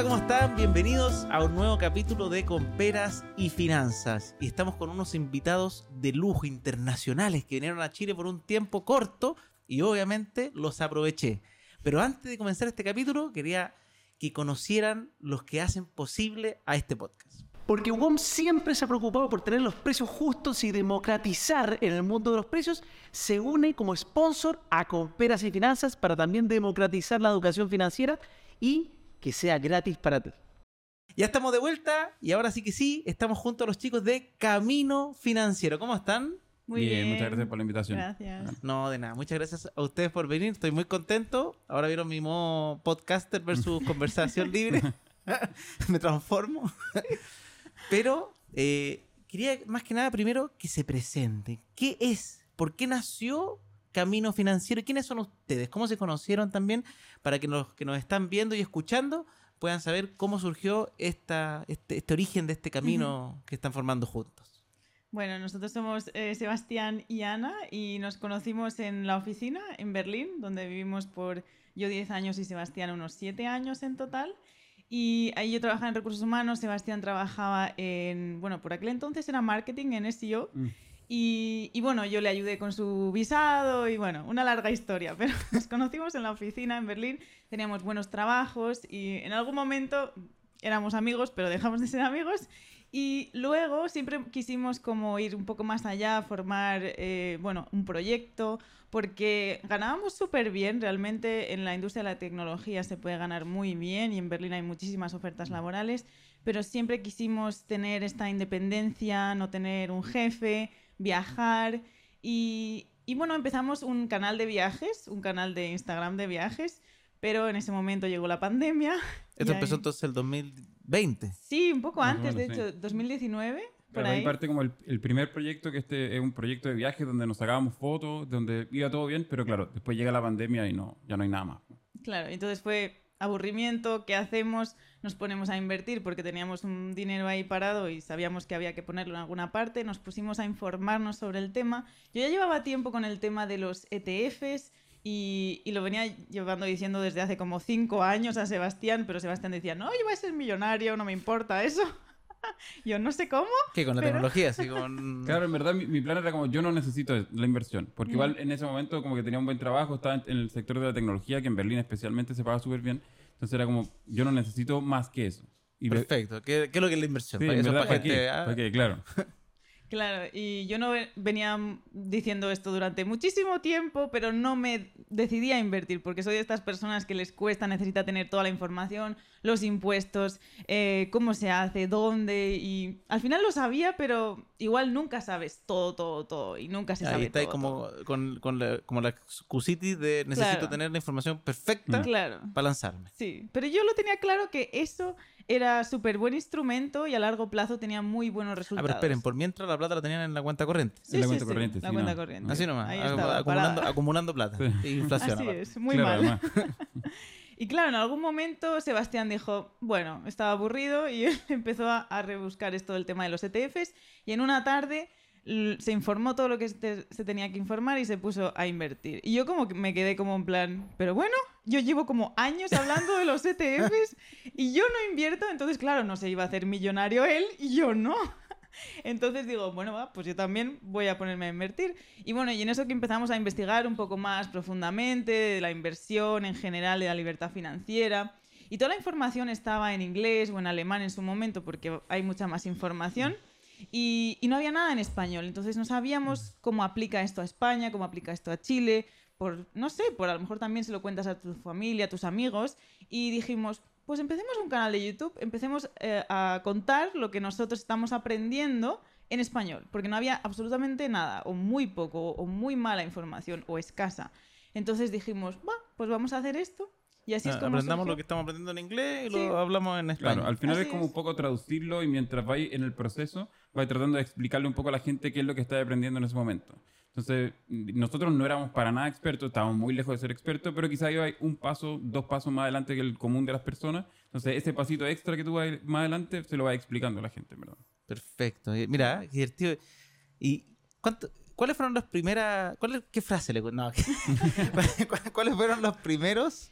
Hola, ¿cómo están? Bienvenidos a un nuevo capítulo de Comperas y Finanzas. Y estamos con unos invitados de lujo internacionales que vinieron a Chile por un tiempo corto y obviamente los aproveché. Pero antes de comenzar este capítulo, quería que conocieran los que hacen posible a este podcast. Porque WOM siempre se ha preocupado por tener los precios justos y democratizar en el mundo de los precios, se une como sponsor a Comperas y Finanzas para también democratizar la educación financiera y que sea gratis para ti. Ya estamos de vuelta y ahora sí que sí, estamos junto a los chicos de Camino Financiero. ¿Cómo están? Muy bien, muchas gracias por la invitación. Gracias. No, de nada. Muchas gracias a ustedes por venir. Estoy muy contento. Ahora vieron mi modo podcaster versus conversación libre. Me transformo. Pero eh, quería más que nada primero que se presenten. ¿Qué es? ¿Por qué nació Camino Financiero? ¿Y quiénes son ustedes? ¿Cómo se conocieron también? Para que los que nos están viendo y escuchando puedan saber cómo surgió esta, este, este origen de este camino que están formando juntos. Bueno, nosotros somos eh, Sebastián y Ana y nos conocimos en la oficina en Berlín, donde vivimos por yo 10 años y Sebastián unos 7 años en total. Y ahí yo trabajaba en recursos humanos, Sebastián trabajaba en, bueno, por aquel entonces era marketing en SEO. Mm. Y, y, bueno, yo le ayudé con su visado y bueno, una larga historia, pero nos conocimos en la oficina en Berlín, teníamos buenos trabajos y en algún momento éramos amigos, pero dejamos de ser amigos y luego siempre quisimos como ir un poco más allá, formar, eh, bueno, un proyecto, porque ganábamos súper bien, realmente en la industria de la tecnología se puede ganar muy bien y en Berlín hay muchísimas ofertas laborales, pero siempre quisimos tener esta independencia, no tener un jefe, viajar y, y bueno, empezamos un canal de viajes, un canal de Instagram de viajes, pero en ese momento llegó la pandemia. Esto empezó ahí- entonces el 2020. Sí, un poco antes, de menos, hecho, 2019. Por Claro, ahí ahí. parte como el, el primer proyecto, que este es un proyecto de viaje donde nos sacábamos fotos, donde iba todo bien, pero claro, después llega la pandemia y no, ya no hay nada más. Claro, entonces fue aburrimiento, ¿qué hacemos? Nos ponemos a invertir porque teníamos un dinero ahí parado y sabíamos que había que ponerlo en alguna parte, nos pusimos a informarnos sobre el tema. Yo ya llevaba tiempo con el tema de los ETFs y, y lo venía llevando diciendo desde hace como cinco años a Sebastián, pero Sebastián decía, no, yo voy a ser millonario, no me importa eso. yo no sé cómo. ¿Qué? Con la Pero- tecnología, así con... Claro, en verdad mi, mi plan era como yo no necesito la inversión, porque igual en ese momento como que tenía un buen trabajo, estaba en, en el sector de la tecnología, que en Berlín especialmente se paga súper bien, entonces era como yo no necesito más que eso. Y Perfecto. ¿Qué, qué es lo que es la inversión? Sí, Para eso, verdad, para ¿para gente, qué? ah, ¿Para qué? Claro. Claro, y yo no ve- venía diciendo esto durante muchísimo tiempo, pero no me decidí a invertir, porque soy de estas personas que les cuesta, necesita tener toda la información, los impuestos, eh, cómo se hace, dónde, y al final lo sabía, pero igual nunca sabes todo, todo, todo, y nunca se Ahí sabe está ahí todo, como, todo. con, con la, como la excusitis de necesito Claro. tener la información perfecta Claro. para lanzarme. Sí, pero yo lo tenía claro que eso era súper buen instrumento y a largo plazo tenía muy buenos Ah, resultados. pero esperen, por mientras la plata la tenían en la cuenta corriente. Sí, En la sí, cuenta sí, corriente, la sí, cuenta no. corriente. Así nomás, estaba, acumulando, acumulando plata. Sí. E inflación. Así aparte. es, muy Claro, mal. Y claro, en algún momento Sebastián dijo, bueno, estaba aburrido y empezó a, a rebuscar esto del tema de los ETFs y en una tarde se informó todo lo que se, tenía que informar y se puso a invertir. Y yo como que me quedé como en plan, pero bueno, yo llevo como años hablando de los ETFs y yo no invierto, entonces claro, no se iba a hacer millonario él y yo no. Entonces digo, bueno, va, pues yo también voy a ponerme a invertir. Y bueno, y en eso que empezamos a investigar un poco más profundamente de la inversión en general, de la libertad financiera. Y toda la información estaba en inglés o en alemán en su momento porque hay mucha más información. Y, y no había nada en español. Entonces no sabíamos cómo aplica esto a España, cómo aplica esto a Chile. Por, no sé, por a lo mejor también se lo cuentas a tu familia, a tus amigos. Y dijimos, pues empecemos un canal de YouTube, empecemos eh, a contar lo que nosotros estamos aprendiendo en español, porque no había absolutamente nada, o muy poco, o muy mala información, o escasa. Entonces dijimos, va, pues vamos a hacer esto. Y así es Ah, como Aprendamos surgió. lo que estamos aprendiendo en inglés y Sí. lo hablamos en español. Claro, al final Así es como es. un poco traducirlo y mientras vais en el proceso, vais tratando de explicarle un poco a la gente qué es lo que está aprendiendo en ese momento. Entonces, nosotros no éramos para nada expertos, estábamos muy lejos de ser expertos, pero quizá iba un paso, dos pasos más adelante que el común de las personas. Entonces, ese pasito extra que tú vas más adelante se lo vas explicando a la gente, en ¿verdad? Perfecto. Y Mira, qué divertido. ¿Y cuánto, cuáles fueron las primeras... cuál- ¿Qué frase le... No, ¿cuáles fueron los primeros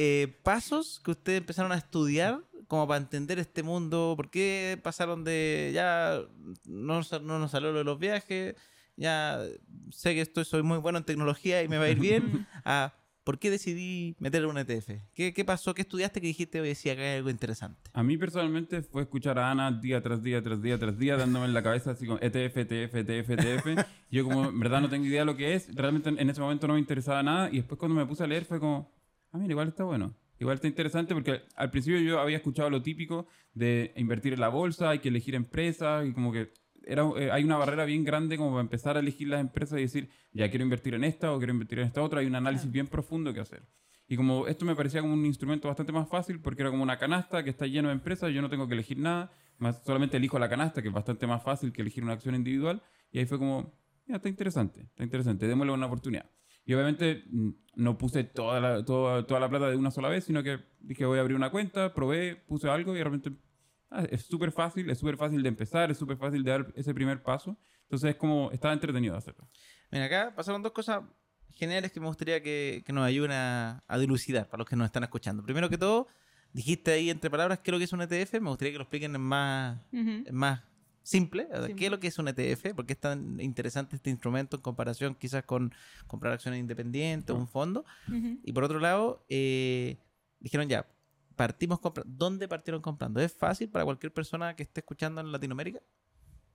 eh, pasos que ustedes empezaron a estudiar como para entender este mundo? ¿Por qué pasaron de ya no, no nos salió lo de los viajes? Ya sé que estoy, soy muy bueno en tecnología y me va a ir bien. a ¿Por qué decidí meter un ETF? ¿Qué, qué pasó? ¿Qué estudiaste que dijiste hoy decía que hay algo interesante? A mí personalmente fue escuchar a Ana día tras día, tras día, tras día, dándome en la cabeza así E ETF, ETF, ETF, ETF. Yo como en verdad no tengo idea de lo que es, realmente en en ese momento no me interesaba nada y después cuando me puse a leer fue como, ah, mira, igual está bueno. Igual está interesante porque al principio yo había escuchado lo típico de invertir en la bolsa, hay que elegir empresas y como que era, eh, hay una barrera bien grande como para empezar a elegir las empresas y decir, ya quiero invertir en esta o quiero invertir en esta otra. Hay un análisis bien profundo que hacer. Y como esto me parecía como un instrumento bastante más fácil porque era como una canasta que está lleno de empresas, yo no tengo que elegir nada, más solamente elijo la canasta, que es bastante más fácil que elegir una acción individual. Y ahí fue como, ya, está interesante, está interesante, démosle una oportunidad. Y obviamente mm, no puse toda la, toda, toda la plata de una sola vez, sino que dije voy a abrir una cuenta, probé, puse algo y de repente ah, es súper fácil, es súper fácil de empezar, es súper fácil de dar ese primer paso. Entonces es como, estaba entretenido hacerlo. Mira, acá pasaron dos cosas geniales que me gustaría que, que nos ayuden a, a dilucidar para los que nos están escuchando. Primero que todo, dijiste ahí entre palabras qué es lo que es un ETF. Me gustaría que lo expliquen en más, Ujú. en más simple. Simple. ¿Qué es lo que es un ETF? ¿Por qué es tan interesante este instrumento en comparación quizás con comprar acciones independientes o un fondo? Y por otro lado, eh, dijeron ya, partimos comprando. ¿Dónde partieron comprando? ¿Es fácil para cualquier persona que esté escuchando en Latinoamérica?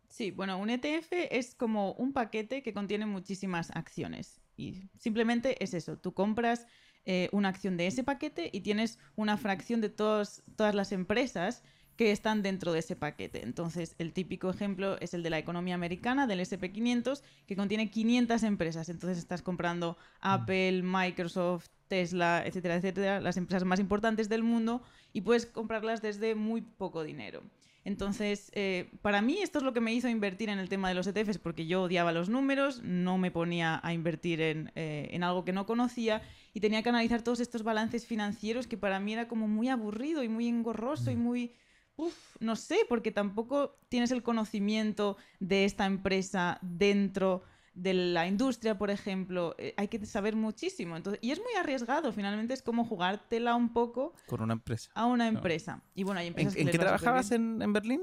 Sí, bueno, un ETF es como un paquete que contiene muchísimas acciones. Y simplemente es eso, tú compras eh, una acción de ese paquete y tienes una fracción de todos, todas las empresas que están dentro de ese paquete. Entonces, el típico ejemplo es el de la economía americana, del SP500, que contiene 500 empresas. Entonces, estás comprando Apple, Microsoft, Tesla, etcétera, etcétera, las empresas más importantes del mundo y puedes comprarlas desde muy poco dinero. Entonces, eh, para mí esto es lo que me hizo invertir en el tema de los ETFs, porque yo odiaba los números, no me ponía a invertir en, eh, en algo que no conocía y tenía que analizar todos estos balances financieros que para mí era como muy aburrido y muy engorroso y muy... Uf, no sé, porque tampoco tienes el conocimiento de esta empresa dentro de la industria, por ejemplo. Eh, hay que saber muchísimo. Entonces, y es muy arriesgado, finalmente es como jugártela un poco Con una empresa. a una empresa. Y bueno, hay ¿En, que en qué trabajabas en, en Berlín?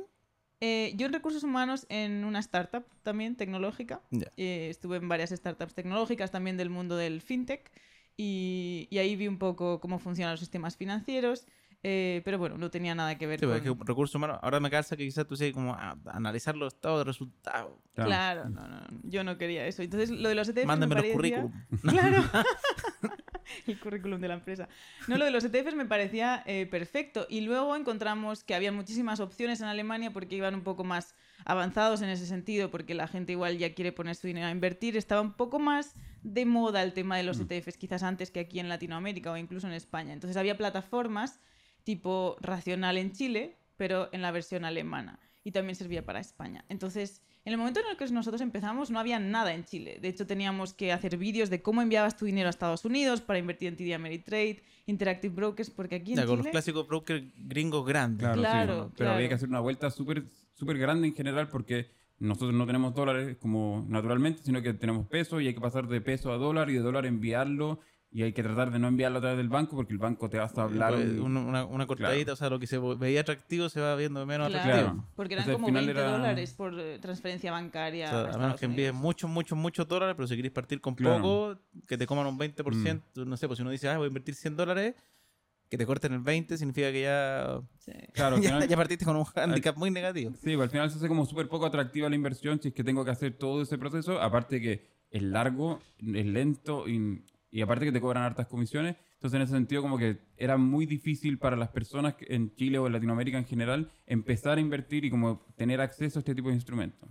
Eh, yo en recursos humanos en una startup también tecnológica. Eh, estuve en varias startups tecnológicas también del mundo del fintech y, y ahí vi un poco cómo funcionan los sistemas financieros. Eh, pero bueno, no tenía nada que ver Sí, con... porque es que recursos humanos, ahora me calza que quizás tú seas como ah, analizar los estados de resultados. Claro, no, no, yo no quería eso. Entonces, lo de los ETFs Mándame me los parecía- currículum. Claro. El currículum de la empresa. No, lo de los ETFs me parecía eh, perfecto. Y luego encontramos que había muchísimas opciones en Alemania porque iban un poco más avanzados en ese sentido, porque la gente igual ya quiere poner su dinero a invertir. Estaba un poco más de moda el tema de los ETFs, quizás antes que aquí en Latinoamérica o incluso en España. Entonces había plataformas tipo Racional en Chile, pero en la versión alemana. Y también servía para España. Entonces, en el momento en el que nosotros empezamos, no había nada en Chile. De hecho, teníamos que hacer vídeos de cómo enviabas tu dinero a Estados Unidos para invertir en TD Ameritrade, Interactive Brokers, porque aquí en Ya, con los Chile... clásicos brokers gringos grandes. Claro, Claro, sí. Pero claro. había que hacer una vuelta súper súper grande en general porque nosotros no tenemos dólares como naturalmente, sino que tenemos peso y hay que pasar de peso a dólar y de dólar enviarlo y hay que tratar de no enviarlo a través del banco porque el banco te va a hablar. Pues, un- una, una- una cortadita, Claro. o sea, lo que se veía atractivo se va viendo menos Claro, atractivo. Claro. porque eran Entonces, al como final 20 era- dólares por eh, transferencia bancaria. O sea, a menos Estados que envíes muchos, muchos, muchos dólares, pero si queréis partir con Claro. poco, que te coman un 20%, no sé, pues si uno dice, ah, voy a invertir 100 dólares, que te corten el 20, significa que ya, Sí. Claro, ya, final- ya partiste con un handicap muy negativo. Sí, pues al final se hace como súper poco atractiva la inversión si es que tengo que hacer todo ese proceso. Aparte que es largo, es lento y, y aparte que te cobran hartas comisiones. Entonces en ese sentido como que era muy difícil para las personas en Chile o en Latinoamérica en general empezar a invertir y como tener acceso a este tipo de instrumentos.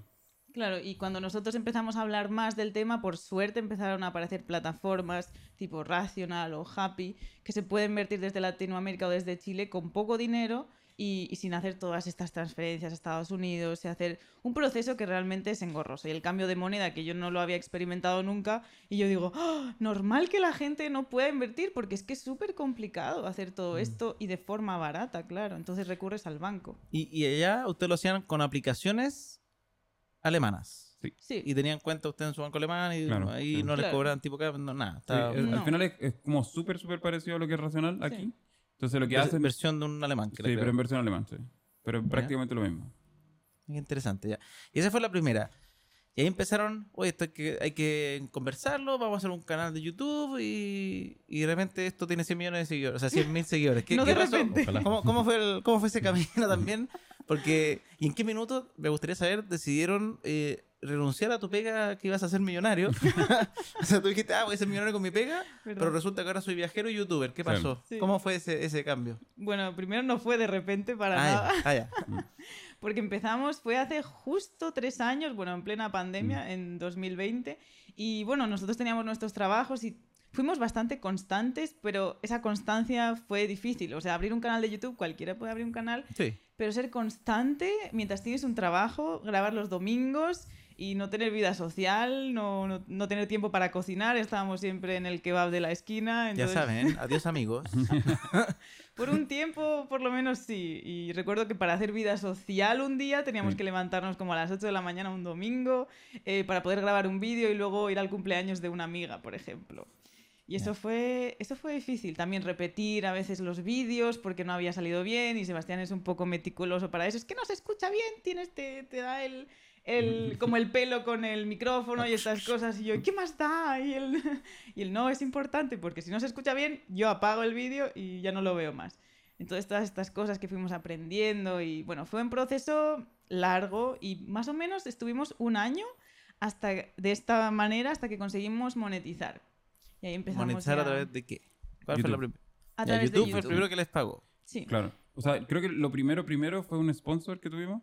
Claro, y cuando nosotros empezamos a hablar más del tema, por suerte empezaron a aparecer plataformas tipo Rational o Happy, que se pueden invertir desde Latinoamérica o desde Chile con poco dinero y, y sin hacer todas estas transferencias a Estados Unidos y hacer un proceso que realmente es engorroso. Y el cambio de moneda, que yo no lo había experimentado nunca, y yo digo, "Ah, normal que la gente no pueda invertir, porque es que es súper complicado hacer todo esto y de forma barata, claro. Entonces recurres al banco. Y, y allá ustedes lo hacían con aplicaciones alemanas. Sí. Y tenían cuenta usted en su banco alemán y Claro, ahí sí. no les Claro. cobraban tipo, no, nada. Sí, No. Al final es, es como súper, súper parecido a lo que es racional aquí. Entonces lo que hacen... versión de un alemán, Sí, creo. pero en versión alemán, sí. Pero Ya. prácticamente lo mismo. Interesante, ya. Y esa fue la primera. Y ahí empezaron, oye, esto hay que, hay que conversarlo, vamos a hacer un canal de YouTube y, y de repente esto tiene 100 millones de seguidores, o sea, 100 mil seguidores. ¿Qué, No qué de pasó? repente. Ojalá. ¿Cómo, cómo fue el- ¿Cómo fue ese camino también? Porque, ¿y en qué minuto, me gustaría saber, decidieron eh, renunciar a tu pega que ibas a ser millonario? o sea, tú dijiste, ah, voy a ser millonario con mi pega, ¿Verdad? pero resulta que ahora soy viajero y youtuber. ¿Qué pasó? Sí. ¿Cómo fue ese, ese cambio? Bueno, primero no fue de repente para Ah, nada. ya, ah, ya. Porque empezamos, fue hace justo tres años, bueno, en plena pandemia, en 2020. Y bueno, nosotros teníamos nuestros trabajos y fuimos bastante constantes, pero esa constancia fue difícil. O sea, abrir un canal de YouTube, cualquiera puede abrir un canal, Sí. pero ser constante mientras tienes un trabajo, grabar los domingos y no tener vida social, no, no, no tener tiempo para cocinar. Estábamos siempre en el kebab de la esquina. Ya saben, adiós amigos. por un tiempo, por lo menos sí. Y recuerdo que para hacer vida social un día teníamos Sí. que levantarnos como a las 8 de la mañana un domingo eh, para poder grabar un vídeo y luego ir al cumpleaños de una amiga, por ejemplo. Y eso fue, eso fue difícil. También repetir a veces los vídeos porque no había salido bien y Sebastián es un poco meticuloso para eso. Es que no se escucha bien, tienes, te, te da el, el, como el pelo con el micrófono y estas cosas. Y yo, ¿qué más da? Y él, y él, no, es importante porque si no se escucha bien, yo apago el vídeo y ya no lo veo más. Entonces, todas estas cosas que fuimos aprendiendo y bueno, fue un proceso largo y más o menos estuvimos un año hasta de esta manera hasta que conseguimos monetizar. Y ahí empezamos ¿Monetizar ya a través de qué? ¿Cuál fue YouTube. la primera? a Ya, través YouTube de fue el YouTube. primero que les pagó. Sí. Claro. O sea, creo que lo primero, primero fue un sponsor que tuvimos,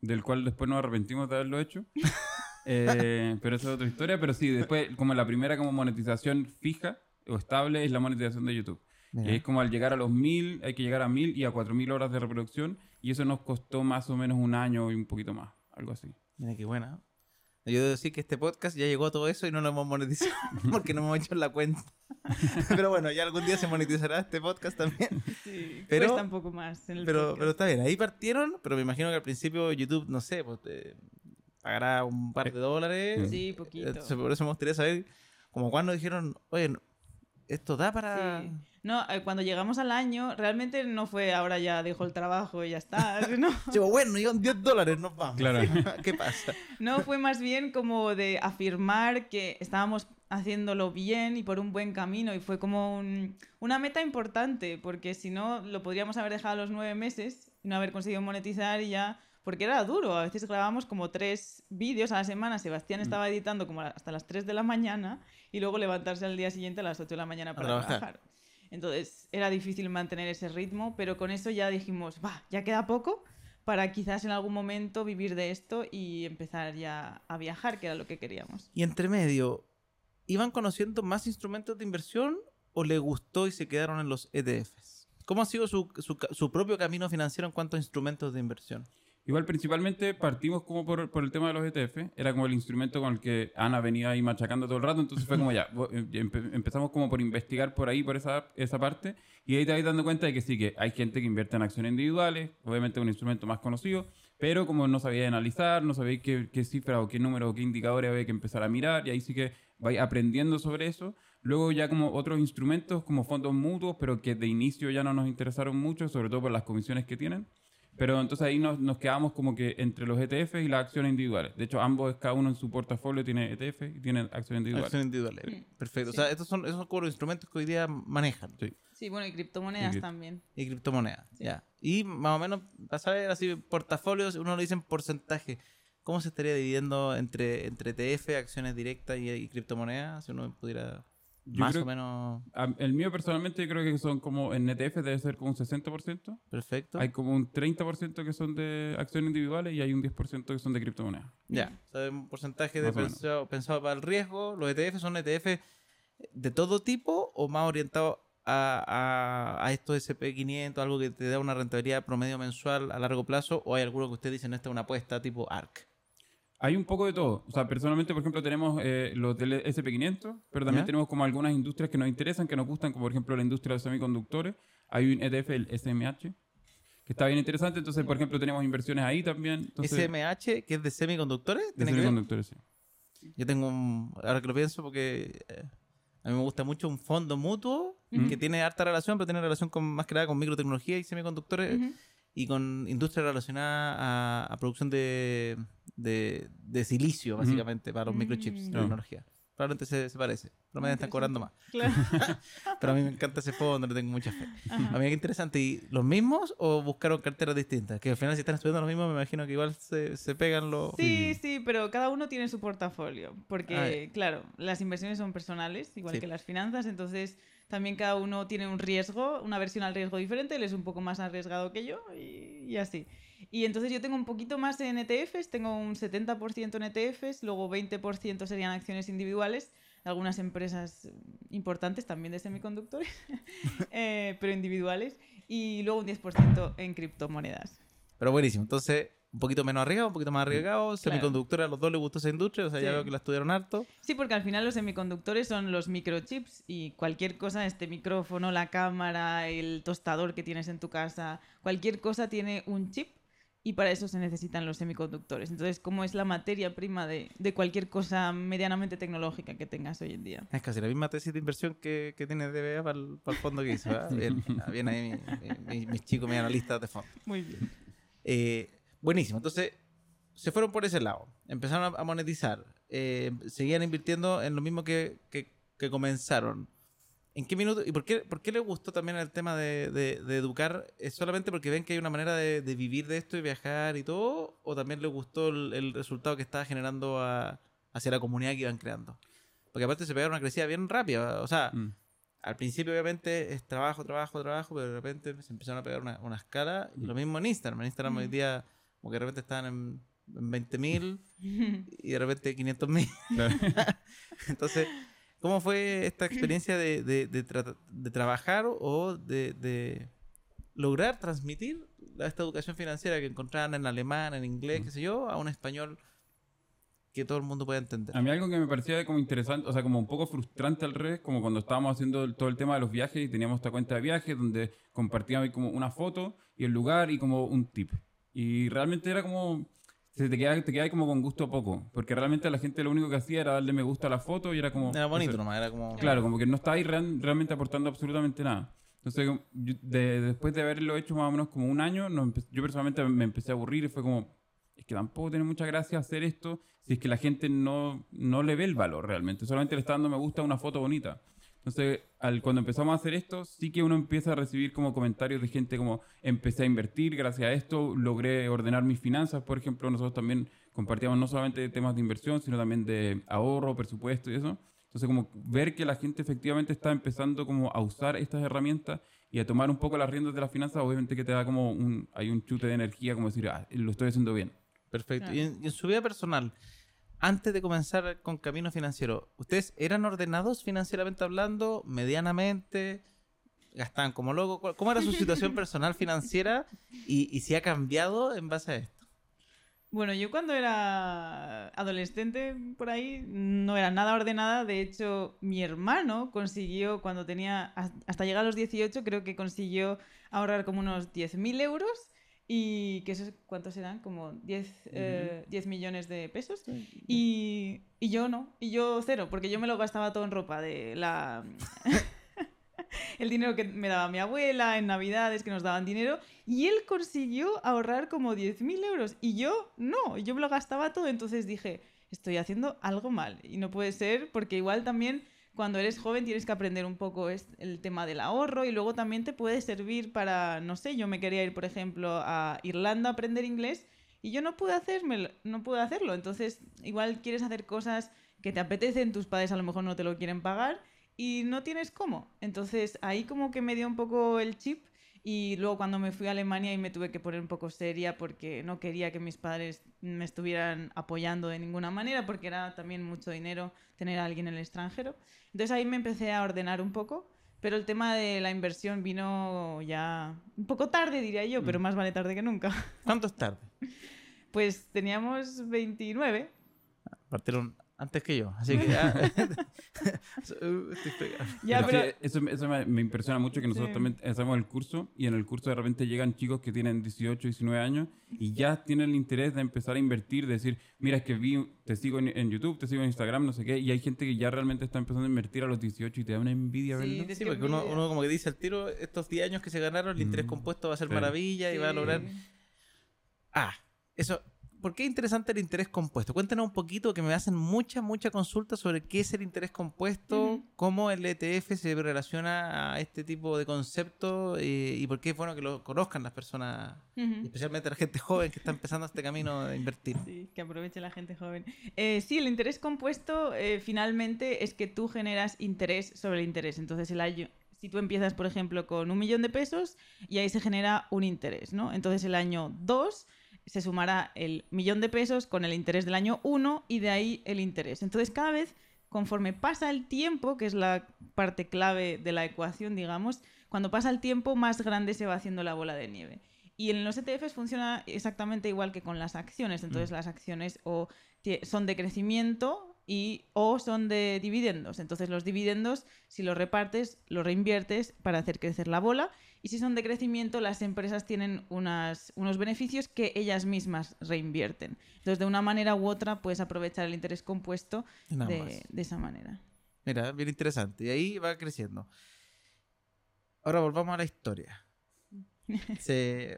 del cual después nos arrepentimos de haberlo hecho. Eh, pero esa es otra historia. Pero sí, después, como la primera como monetización fija o estable es la monetización de YouTube. Mira. Y es como al llegar a los mil, hay que llegar a mil y a cuatro mil horas de reproducción. Y eso nos costó más o menos un año y un poquito más, algo así. Mira qué buena. Yo debo decir que este podcast ya llegó a todo eso y no lo hemos monetizado porque no hemos hecho la cuenta. Pero bueno, ya algún día se monetizará este podcast también. Sí, Pero- cuesta un poco más en el Pero, podcast. pero está bien, ahí partieron, pero me imagino que al principio YouTube, no sé, pues te pagará un par de dólares. Sí, poquito. Entonces, por eso me gustaría saber, como cuando dijeron, oye, esto da para... Sí. No, eh, cuando llegamos al año, realmente no fue ahora ya dejo el trabajo y ya está. No, pues, bueno, llegan 10 dólares, nos vamos. Claro. ¿Qué pasa? no fue más bien como de afirmar que estábamos haciéndolo bien y por un buen camino y fue como un- una meta importante porque si no lo podríamos haber dejado a los nueve meses y no haber conseguido monetizar y ya porque era duro a veces grabábamos como tres vídeos a la semana Sebastián estaba editando como hasta las 3 de la mañana y luego levantarse al día siguiente a las 8 de la mañana para trabajar. trabajar. Entonces era difícil mantener ese ritmo, pero con eso ya dijimos, va, ya queda poco para quizás en algún momento vivir de esto y empezar ya a viajar, que era lo que queríamos. Y entre medio, ¿iban conociendo más instrumentos de inversión o le gustó y se quedaron en los ETFs? ¿Cómo ha sido su, su su propio camino financiero en cuanto a instrumentos de inversión? Igual principalmente partimos como por, por el tema de los ETF, era como el instrumento con el que Ana venía ahí machacando todo el rato, entonces fue como ya, vo- eh, empe- empezamos como por investigar por ahí, por esa, esa parte, y ahí te vas dando cuenta de que sí, que hay gente que invierte en acciones individuales, obviamente un instrumento más conocido, pero como no sabía analizar, no sabía qué, qué cifra o qué número o qué indicadores había que empezar a mirar, y ahí sí que vais aprendiendo sobre eso. Luego ya como otros instrumentos como fondos mutuos, pero que de inicio ya no nos interesaron mucho, sobre todo por las comisiones que tienen. Pero entonces ahí nos, nos quedamos como que entre los ETF y las acciones individuales. De hecho, ambos, cada uno en su portafolio tiene ETF y tiene acciones individuales. Acciones individuales. Mm, Perfecto. sí. O sea, estos son, esos son como los instrumentos que hoy día manejan. Sí. Sí, bueno, y criptomonedas Y cri- también. Y criptomonedas. Sí. Ya. Y más o menos, vas a ver así, portafolios, uno lo dice en porcentaje. ¿Cómo se estaría dividiendo entre, entre ETF, acciones directas y, y criptomonedas? Si uno pudiera Yo más o menos... El mío personalmente yo creo que son como en ETF debe ser como un 60%. Perfecto. Hay como un 30% que son de acciones individuales y hay un 10% que son de criptomonedas. Ya, o sea, un porcentaje de pensado, pensado para el riesgo. Los ETF son ETF de todo tipo o más orientados a, a, a estos SP500, algo que te da una rentabilidad promedio mensual a largo plazo, o hay alguno que ustedes dicen esta es una apuesta tipo ARC. Hay un poco de todo. O sea, personalmente, por ejemplo, tenemos eh, los del SP500, pero también ¿Ya? tenemos como algunas industrias que nos interesan, que nos gustan, como por ejemplo la industria de los semiconductores. Hay un ETF, el SMH, que está bien interesante. Entonces, por ejemplo, tenemos inversiones ahí también. Entonces, SMH, que es de semiconductores, de ¿tiene que ver? semiconductores, sí. Yo tengo un, ahora que lo pienso, porque eh, a mí me gusta mucho un fondo mutuo que tiene harta relación, pero tiene relación con más que nada con microtecnología y semiconductores Ujú. y con industria relacionada a, a producción de, de, de silicio, básicamente, para los Mm. microchips de Claro. tecnología. Probablemente se, se parece. Pero me están cobrando más. Claro. Pero a mí me encanta ese fondo, le tengo mucha fe. Ajá. A mí qué interesante. ¿Y los mismos o buscaron carteras distintas? Que al final si están estudiando los mismos, me imagino que igual se, se pegan los... Sí, sí, pero cada uno tiene su portafolio. Porque, claro, las inversiones son personales, igual Sí. que las finanzas, entonces también cada uno tiene un riesgo, una versión al riesgo diferente, él es un poco más arriesgado que yo y, y así. Y entonces yo tengo un poquito más en ETFs, tengo un 70% en ETFs, luego 20% serían acciones individuales algunas empresas importantes, también de semiconductores, eh, pero individuales, y luego un 10% en criptomonedas. Pero buenísimo. Entonces, un poquito menos arriesgado, un poquito más arriesgado. Semiconductora, a los dos les gustó esa industria. O sea, ya Sí. veo que la estudiaron harto. Sí, porque al final los semiconductores son los microchips y cualquier cosa, este micrófono, la cámara, el tostador que tienes en tu casa, cualquier cosa tiene un chip y para eso se necesitan los semiconductores. Entonces, como es la materia prima de, de cualquier cosa medianamente tecnológica que tengas hoy en día. Es casi la misma tesis de inversión que, que tiene DBA para el, para el fondo que hizo. ¿verdad? Bien, ah, bien ahí mi- mi- mis chicos, mis analistas de fondo. Muy bien. Eh, buenísimo. Entonces, se fueron por ese lado. Empezaron a, a monetizar. Eh, seguían invirtiendo en lo mismo que, que- que comenzaron. ¿En qué minuto? ¿Y por qué, por qué les gustó también el tema de, de- de educar? ¿Es solamente porque ven que hay una manera de, de vivir de esto y viajar y todo? ¿O también les gustó el, el resultado que estaba generando a- hacia la comunidad que iban creando? Porque aparte se pegaron una crecida bien rápida. O sea, Mm. al principio obviamente es trabajo, trabajo, trabajo, pero de repente se empezaron a pegar una, una escala. Y lo mismo en Instagram. En Instagram hoy Mm. día como que de repente estaban en, en 20.000 y de repente 500.000. Entonces, ¿cómo fue esta experiencia de, de, de trata- de trabajar o de, de lograr transmitir esta educación financiera que encontraban en alemán, en inglés, qué sé yo, a un español que todo el mundo pueda entender? A mí algo que me parecía como interesante, o sea, como un poco frustrante al revés, como cuando estábamos haciendo todo el tema de los viajes y teníamos esta cuenta de viajes donde compartíamos como una foto y el lugar y como un tip. Y realmente era como, se te quedaba, te quedaba como con gusto poco, porque realmente la gente lo único que hacía era darle me gusta a la foto y era como... Era bonito eso. nomás, era como... Claro, como que no estaba ahí real- realmente aportando absolutamente nada. Entonces, yo- de- después de haberlo hecho más o menos como un año, empe- yo personalmente me empecé a aburrir y fue como, es que tampoco tiene mucha gracia hacer esto si es que la gente no, no le ve el valor realmente, solamente le está dando me gusta a una foto bonita. Entonces, al, cuando empezamos a hacer esto, sí que uno empieza a recibir como comentarios de gente como, empecé a invertir gracias a esto, logré ordenar mis finanzas, por ejemplo, nosotros también compartíamos no solamente temas de inversión, sino también de ahorro, presupuesto y eso. Entonces, como ver que la gente efectivamente está empezando como a usar estas herramientas y a tomar un poco las riendas de las finanzas, obviamente que te da como un, hay un chute de energía, como decir, ah, lo estoy haciendo bien. Perfecto. Claro. Y, en, y en su vida personal, antes de comenzar con Camino Financiero, ¿ustedes eran ordenados financieramente hablando, medianamente? ¿Gastaban como locos? ¿Cuál- ¿Cómo era su situación personal financiera? Y, y si ha cambiado en base a esto. Bueno, yo cuando era adolescente por ahí no era nada ordenada. De hecho, mi hermano consiguió, cuando tenía, hasta llegar a los 18, creo que consiguió ahorrar como unos 10.000 euros. Y que esos, ¿cuántos eran? Como 10, eh, 10 millones de pesos. Y, y yo no, y yo cero, porque yo me lo gastaba todo en ropa de la... el dinero que me daba mi abuela en navidades, que nos daban dinero, y él consiguió ahorrar como 10.000 euros, y yo no, yo me lo gastaba todo, entonces dije, estoy haciendo algo mal, y no puede ser, porque igual también cuando eres joven tienes que aprender un poco el tema del ahorro, y luego también te puede servir para, no sé, yo me quería ir, por ejemplo, a Irlanda a aprender inglés, y yo no pude, hacerme, no pude hacerlo. Entonces, igual quieres hacer cosas que te apetecen, tus padres a lo mejor no te lo quieren pagar y no tienes cómo. Entonces, ahí como que me dio un poco el chip y luego cuando me fui a Alemania y me tuve que poner un poco seria porque no quería que mis padres me estuvieran apoyando de ninguna manera porque era también mucho dinero tener a alguien en el extranjero. Entonces ahí me empecé a ordenar un poco. Pero el tema de la inversión vino ya un poco tarde, diría yo, pero más vale tarde que nunca. ¿Cuánto es tarde? Pues teníamos 29. Partieron antes que yo. Así que ya. Ya, Pero sí, eso, eso me, me impresiona mucho que nosotros Sí. también hacemos el curso y en el curso de repente llegan chicos que tienen 18, 19 años y ya tienen el interés de empezar a invertir, de decir, mira, es que vi, te sigo en, en YouTube, te sigo en Instagram, no sé qué, y hay gente que ya realmente está empezando a invertir a los 18 y te da una envidia, Sí, ¿verdad? Sí, porque uno, uno como que dice al tiro, estos 10 años que se ganaron, el interés Mm. compuesto va a ser Sí. maravilla y va a lograr... Ah, eso... ¿Por qué es interesante el interés compuesto? Cuéntanos un poquito, que me hacen mucha, mucha consulta sobre qué es el interés compuesto, Ujú. cómo el ETF se relaciona a este tipo de concepto eh, y por qué es bueno que lo conozcan las personas, Ujú. especialmente la gente joven que está empezando este camino de invertir. Sí, que aproveche la gente joven. Eh, sí, el interés compuesto eh, finalmente es que tú generas interés sobre el interés. Entonces, el año, si tú empiezas, por ejemplo, con un millón de pesos y ahí se genera un interés, ¿no? Entonces, el año 2 se sumará el millón de pesos con el interés del año 1 y de ahí el interés. Entonces, cada vez, conforme pasa el tiempo, que es la parte clave de la ecuación, digamos, cuando pasa el tiempo, más grande se va haciendo la bola de nieve. Y en los ETFs funciona exactamente igual que con las acciones. Entonces, las acciones o son de crecimiento y o son de dividendos. Entonces, los dividendos, si los repartes, los reinviertes para hacer crecer la bola. Y si son de crecimiento, las empresas tienen unas, unos beneficios que ellas mismas reinvierten. Entonces, de una manera u otra, puedes aprovechar el interés compuesto de esa manera. Mira, bien interesante. Y ahí va creciendo. Ahora volvamos a la historia. Se-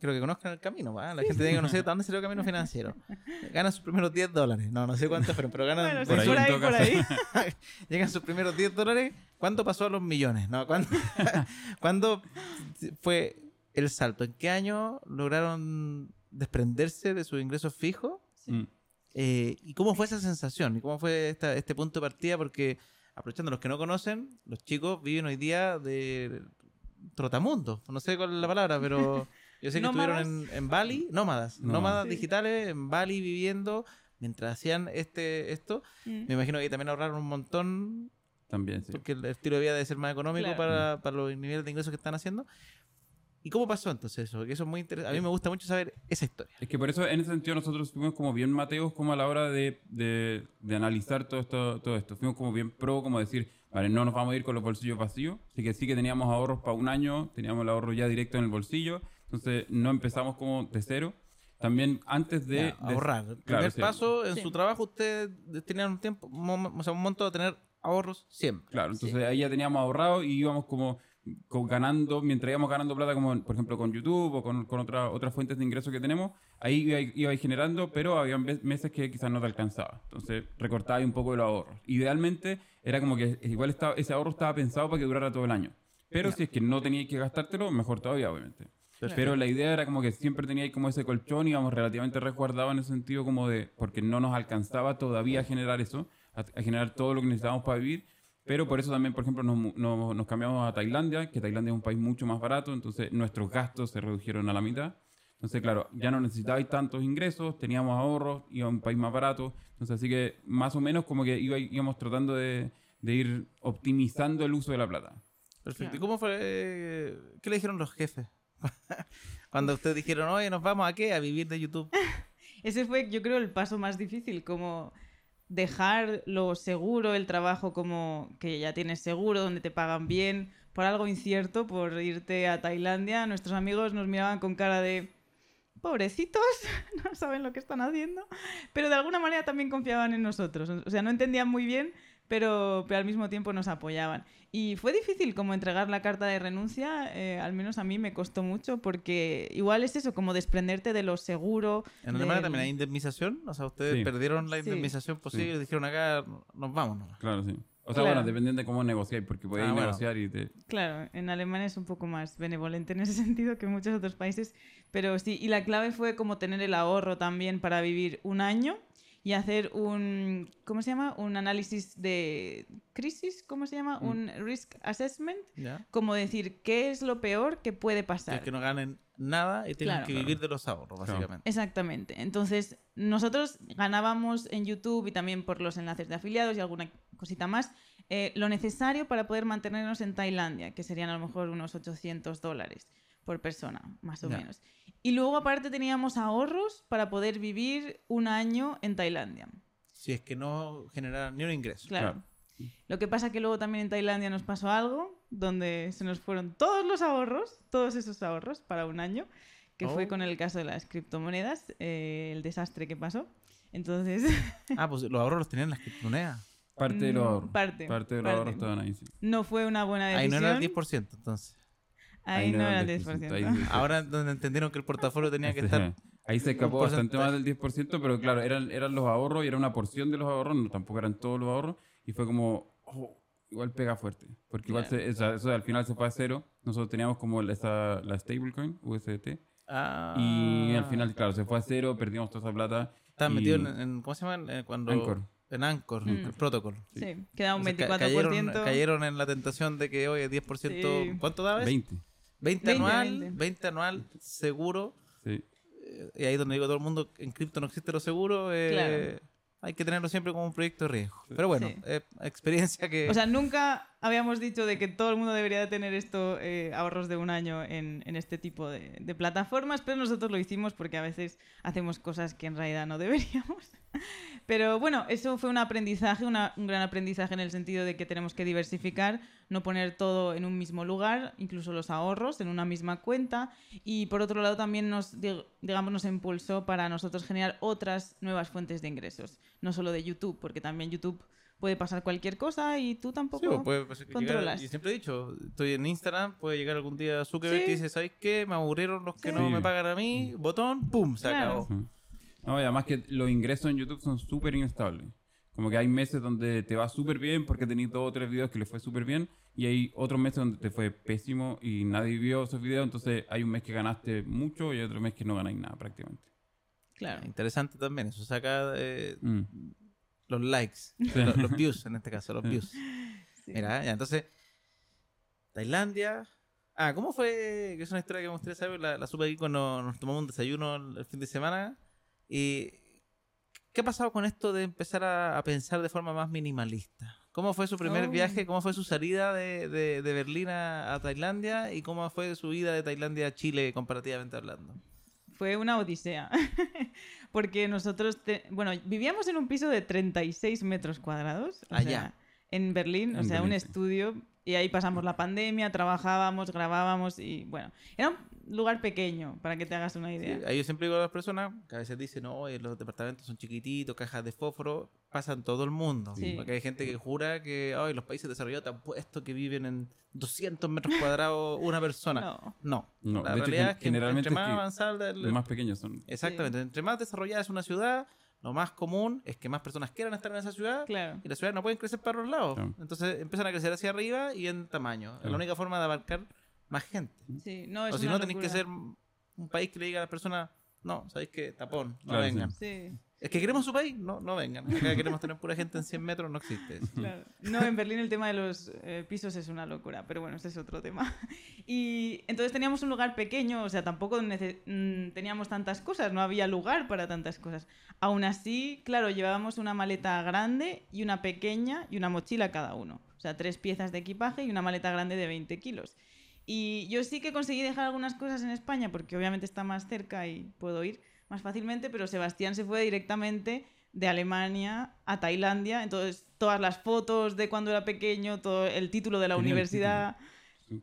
creo que conozcan el camino, ¿va? La gente tiene que conocer de dónde salió el camino financiero. Ganan sus primeros 10 dólares. No, no sé cuántos fueron, pero ganan. Bueno, sí, por ahí, por ahí, por ahí. Llegan sus primeros 10 dólares. ¿Cuándo pasó a los millones? No, ¿cuándo, ¿cuándo fue el salto? ¿En qué año lograron desprenderse de sus ingresos fijos? Mm. Eh, ¿Y cómo fue esa sensación? ¿Y cómo fue esta- este punto de partida? Porque, aprovechando los que no conocen, los chicos viven hoy día de trotamundo. No sé cuál es la palabra, pero yo sé que estuvieron en, en Bali, nómadas, Nómadas. nómadas Sí. digitales en Bali viviendo mientras hacían este esto. Mm. Me imagino que también ahorraron un montón También, sí. porque el estilo de vida debe ser más económico Claro. para, para los niveles de ingresos que están haciendo. ¿Y cómo pasó entonces eso? Porque eso es muy interesante. A mí me gusta mucho saber esa historia. Es que por eso, en ese sentido, nosotros fuimos como bien mateos como a la hora de, de, de analizar todo esto, todo esto. Fuimos como bien pro, como decir, vale, no nos vamos a ir con los bolsillos vacíos. Así que sí que teníamos ahorros para un año, teníamos el ahorro ya directo en el bolsillo. Entonces, no empezamos como de cero. También antes de... Ya, de- ahorrar. El Claro, primer sí. paso, en Sí. su trabajo, ustedes tenían un tiempo, o sea, un monto de tener ahorros siempre. Claro, entonces ahí ya teníamos ahorrado y íbamos como co- ganando, mientras íbamos ganando plata, como por ejemplo con YouTube o con, con otra- otras fuentes de ingresos que tenemos, ahí iba, iba generando, pero había meses que quizás no te alcanzaba. Entonces recortaba un poco de los ahorros. Idealmente era como que igual estaba, ese ahorro estaba pensado para que durara todo el año. Pero si es que no teníais que gastártelo, mejor todavía, obviamente. Pero la idea era como que siempre teníais como ese colchón y íbamos relativamente resguardados en ese sentido como de, porque no nos alcanzaba todavía a generar eso, a, a generar todo lo que necesitábamos para vivir. Pero por eso también, por ejemplo, nos, nos, nos cambiamos a Tailandia, que Tailandia es un país mucho más barato, entonces nuestros gastos se redujeron a la mitad. Entonces, claro, ya no necesitabais tantos ingresos, teníamos ahorros, iba a un país más barato. Entonces, así que más o menos como que iba, íbamos tratando de, de ir optimizando el uso de la plata. Perfecto. ¿Y cómo fue? eh, ¿Qué le dijeron los jefes? Cuando ustedes dijeron, oye, ¿nos vamos a qué? A vivir de YouTube. Ese fue, yo creo, el paso más difícil, como dejar lo seguro, el trabajo como que ya tienes seguro, donde te pagan bien, por algo incierto, por irte a Tailandia. Nuestros amigos nos miraban con cara de pobrecitos, no saben lo que están haciendo, pero de alguna manera también confiaban en nosotros. O sea, no entendían muy bien, pero, pero al mismo tiempo nos apoyaban. Y fue difícil como entregar la carta de renuncia, eh, al menos a mí me costó mucho, porque igual es eso, como desprenderte de lo seguro. En Alemania del- también hay indemnización. O sea, ustedes Sí. perdieron la Sí. indemnización posible y dijeron acá, nos vamos. Claro, sí. O sea, Claro. bueno, dependiendo de cómo negociáis, porque podéis Ah, bueno. negociar y te... Claro, en Alemania es un poco más benevolente en ese sentido que en muchos otros países, pero sí, y la clave fue como tener el ahorro también para vivir un año y hacer un, ¿cómo se llama? Un análisis de crisis, ¿cómo se llama? Mm. Un risk assessment, como decir, ¿qué es lo peor que puede Es pasar? que no ganen nada y tienen Claro. que vivir de los ahorros, Claro. básicamente. Exactamente. Entonces, nosotros ganábamos en YouTube y también por los enlaces de afiliados y alguna cosita más, eh, lo necesario para poder mantenernos en Tailandia, que serían a lo mejor unos 800 dólares por persona, más o Ya. menos. Y luego aparte teníamos ahorros para poder vivir un año en Tailandia. si es que no generaran ni un ingreso. Claro. Claro. Lo que pasa que luego también en Tailandia nos pasó algo donde se nos fueron todos los ahorros, todos esos ahorros para un año, que fue Oh. con el caso de las criptomonedas, eh, el desastre que pasó. Entonces, Ah, pues los ahorros los tenían en las criptomonedas. Mm, Parte de los ahorros. parte, de los parte. ahorros estaban ahí, sí. no fue una buena Ahí no decisión. era el 10%, entonces. Ahí no era el 10%, 10%. ahí- Ahora donde entendieron que el portafolio tenía que estar... Ahí se escapó bastante más del 10%, pero claro, eran, eran los ahorros y era una porción de los ahorros, no, tampoco eran todos los ahorros, y fue como, oh, igual pega fuerte, porque igual Claro. se- o sea, eso al final se fue a cero, nosotros teníamos como la- esa, la stablecoin, USDT, Ah, y al final, claro, se fue a cero, perdimos toda esa plata. Estaban y- metidos en, en- ¿Cómo se llama? Eh, Cuando, Anchor. En Anchor, Mm. el protocol. Sí, queda un O sea, ca- 24%. cayeron, cayeron en la tentación de que hoy 10%. Sí. ¿Cuánto daba? 20. 20 20, anual, 20. 20 anual seguro. Sí. eh, Y ahí donde digo todo el mundo, en cripto no existe lo seguro. eh, Claro. Hay que tenerlo siempre como un proyecto de riesgo. Pero bueno, Sí. eh, experiencia que... O sea, nunca habíamos dicho de que todo el mundo debería de tener esto, eh, ahorros de un año en, este tipo de, plataformas, pero nosotros lo hicimos porque a veces hacemos cosas que en realidad no deberíamos. Pero bueno, eso fue un aprendizaje, un gran aprendizaje en el sentido de que tenemos que diversificar, no poner todo en un mismo lugar, incluso los ahorros en una misma cuenta. Y por otro lado también nos, dig- digamos, nos impulsó para nosotros generar otras nuevas fuentes de ingresos, no solo de YouTube, porque también YouTube puede pasar cualquier cosa y tú tampoco Sí, puede controlas. llegar- y siempre he dicho, estoy en Instagram, puede llegar algún día Zuckerberg Sí. y dice, ¿sabes qué? Me aburrieron los que Sí. no Sí. me pagan a mí, botón, ¡pum! Se Claro. acabó. No, y además que los ingresos en YouTube son súper inestables. Como que hay meses donde te va súper bien porque tenéis dos o tres videos que le fue súper bien y hay otros meses donde te fue pésimo y nadie vio esos videos, entonces hay un mes que ganaste mucho y hay otro mes que no ganáis nada prácticamente. Claro. Interesante también, eso saca eh, Mm. Los likes, los, los views en este caso, los views. Sí. Mira, ya, entonces, Tailandia. Ah, ¿cómo fue? Que es una historia que me gustaría saber. La, la supe aquí cuando nos tomamos un desayuno el, el fin de semana. Y, ¿Qué ha pasado con esto de empezar a, a pensar de forma más minimalista? ¿Cómo fue su primer Oh. viaje? ¿Cómo fue su salida de, de- de Berlín a, a Tailandia? ¿Y cómo fue su ida de Tailandia a Chile, comparativamente hablando? Fue una odisea. Porque nosotros, te- bueno, vivíamos en un piso de 36 metros cuadrados. o Allá. sea, en Berlín, o sea, un Berlín, estudio. Y ahí pasamos la pandemia, trabajábamos, grabábamos y bueno, era un lugar pequeño, para que te hagas una Sí, idea. ahí yo siempre digo a las personas que a veces dicen, no, los departamentos son chiquititos, cajas de fósforo, pasan todo el mundo. Sí. Porque hay gente que jura que ay, los países desarrollados te han puesto que viven en 200 metros cuadrados una persona. No. No. No, La de hecho, realidad gen- es que generalmente entre es más que avanzada el- Los más pequeños son. Exactamente. Entre más desarrollada es una ciudad, lo más común es que más personas quieran estar en esa ciudad Claro. y las ciudades no pueden crecer para los lados. Claro. Entonces empiezan a crecer hacia arriba y en tamaño. Es la única forma de abarcar más gente. Sí, no, es o si no, tenéis que ser un país que le diga a las personas, no, sabéis que tapón, no Claro, sí. vengan. Sí, Es que queremos su país, no, no vengan. Queremos tener pura gente en 100 metros, no existe. No, en Berlín el tema de los eh, pisos es una locura, pero bueno, ese es otro tema. Y entonces teníamos un lugar pequeño, o sea, tampoco mm, teníamos tantas cosas, no había lugar para tantas cosas. Aún así, claro, llevábamos una maleta grande y una pequeña y una mochila cada uno. O sea, tres piezas de equipaje y una maleta grande de 20 kilos. Y yo sí que conseguí dejar algunas cosas en España porque obviamente está más cerca y puedo ir más fácilmente, pero Sebastián se fue directamente de Alemania a Tailandia, entonces todas las fotos de cuando era pequeño, todo el título de la Tenía universidad,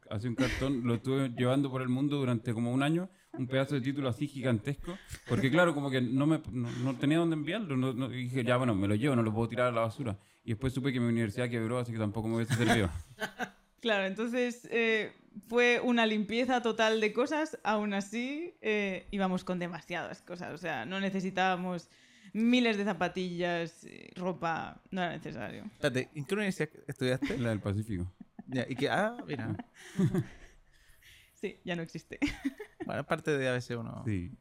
Hace un cartón, lo estuve llevando por el mundo durante como un año, un pedazo de título así gigantesco, porque claro, como que no, me, no, no tenía dónde enviarlo, no, no- dije, ya bueno, me lo llevo, no lo puedo tirar a la basura. Y después supe que mi universidad quebró, así que tampoco me hubiese servido. Claro, entonces eh, fue una limpieza total de cosas, aún así eh, íbamos con demasiadas cosas, o sea, no necesitábamos miles de zapatillas, eh, ropa, no era necesario. Espérate, ¿en qué universidad estudiaste? La del Pacífico. Ya, y que, ah, mira. Sí, ya no existe. Bueno, es parte de a veces uno. Sí.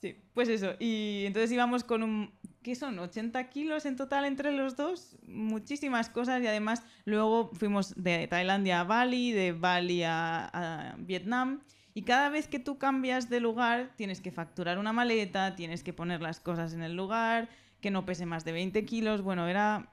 Sí, pues eso. Y entonces íbamos con un... ¿Qué son? ¿80 kilos en total entre los dos? Muchísimas cosas y además luego fuimos de Tailandia a Bali, de Bali a, a Vietnam. Y cada vez que tú cambias de lugar tienes que facturar una maleta, tienes que poner las cosas en el lugar, que no pese más de 20 kilos. Bueno, era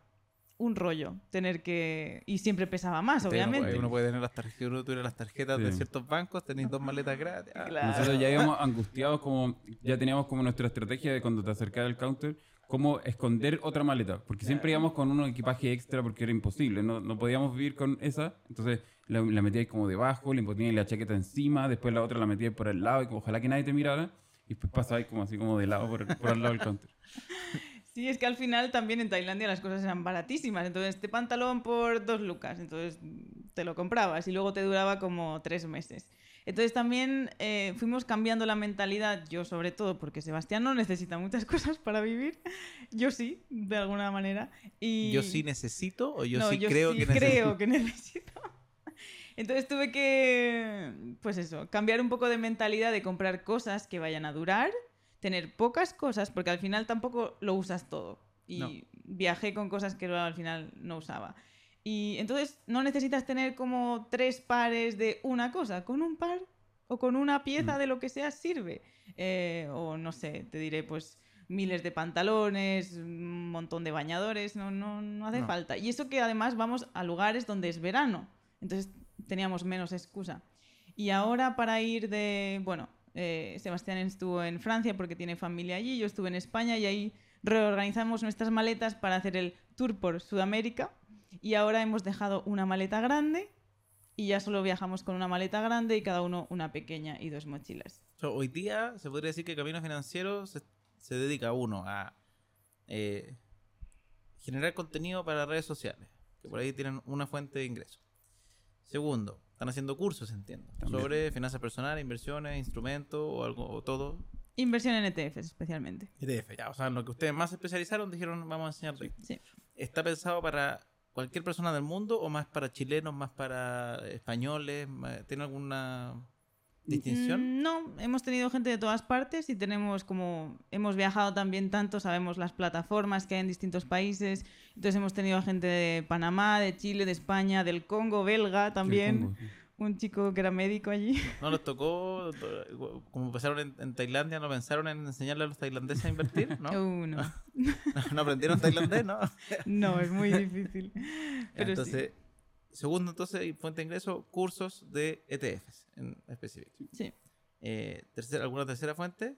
un rollo tener que... Y siempre pesaba más, obviamente. puede- Uno puede tener las tarjetas, uno tuviera las tarjetas de ciertos bancos, tenéis dos maletas gratis. Claro. Nosotros ya íbamos angustiados como, ya teníamos como nuestra estrategia de cuando te acercas al counter, cómo esconder otra maleta. Porque siempre íbamos con un equipaje extra porque era imposible. No, no podíamos vivir con esa. Entonces la, la metíais como debajo, le poníais la chaqueta encima, después la otra la metíais por el lado y como, ojalá que nadie te mirara. Y después pasabais como así como de lado por, por al lado del counter. Sí, es que al final también en Tailandia las cosas eran baratísimas. Entonces, este pantalón por dos lucas. Entonces, te lo comprabas y luego te duraba como tres meses. Entonces, también eh, fuimos cambiando la mentalidad, yo sobre todo, porque Sebastián no necesita muchas cosas para vivir. Yo sí, de alguna manera. Y... ¿Yo sí necesito o yo No, sí creo sí que necesito? creo que necesito. Entonces tuve que, pues eso, cambiar un poco de mentalidad de comprar cosas que vayan a durar, tener pocas cosas, porque al final tampoco lo usas todo. Y No. viajé con cosas que al final no usaba. Y entonces no necesitas tener como tres pares de una cosa, con un par o con una pieza Mm. de lo que sea sirve. Eh, o no sé, te diré pues miles de pantalones, un montón de bañadores, no, no, no hace No. falta. Y eso que además vamos a lugares donde es verano, entonces teníamos menos excusa. Y ahora para ir de, bueno, eh, Sebastián estuvo en Francia porque tiene familia allí, yo estuve en España y ahí reorganizamos nuestras maletas para hacer el tour por Sudamérica y ahora hemos dejado una maleta grande y ya solo viajamos con una maleta grande y cada uno una pequeña y dos mochilas. O sea, hoy día se podría decir que Camino Financiero se, se dedica uno a eh, generar contenido para redes sociales, que por ahí tienen una fuente de ingreso. Segundo, están haciendo cursos, entiendo, También. sobre finanzas personales, inversiones, instrumentos o algo, o todo. Inversión en ETFs especialmente. ETF, ya, o sea, en lo que ustedes más especializaron, dijeron, vamos a enseñar de esto. Sí. ¿Está pensado para cualquier persona del mundo o más para chilenos, más para españoles? ¿Tiene alguna distinción? Mm, No, hemos tenido gente de todas partes y tenemos como hemos viajado también tanto, sabemos las plataformas que hay en distintos países. Entonces hemos tenido gente de Panamá, de Chile, de España, del Congo belga también. Congo. Un chico que era médico allí. ¿No les tocó, como empezaron en, en Tailandia, no pensaron en enseñarle a los tailandeses a invertir? ¿No? Uh, no. ¿No aprendieron tailandés? ¿No? No, es muy difícil. Sí. entonces, segundo, entonces, fuente de ingreso, cursos de ETFs en específico. Sí. Eh, tercera, ¿Alguna tercera fuente?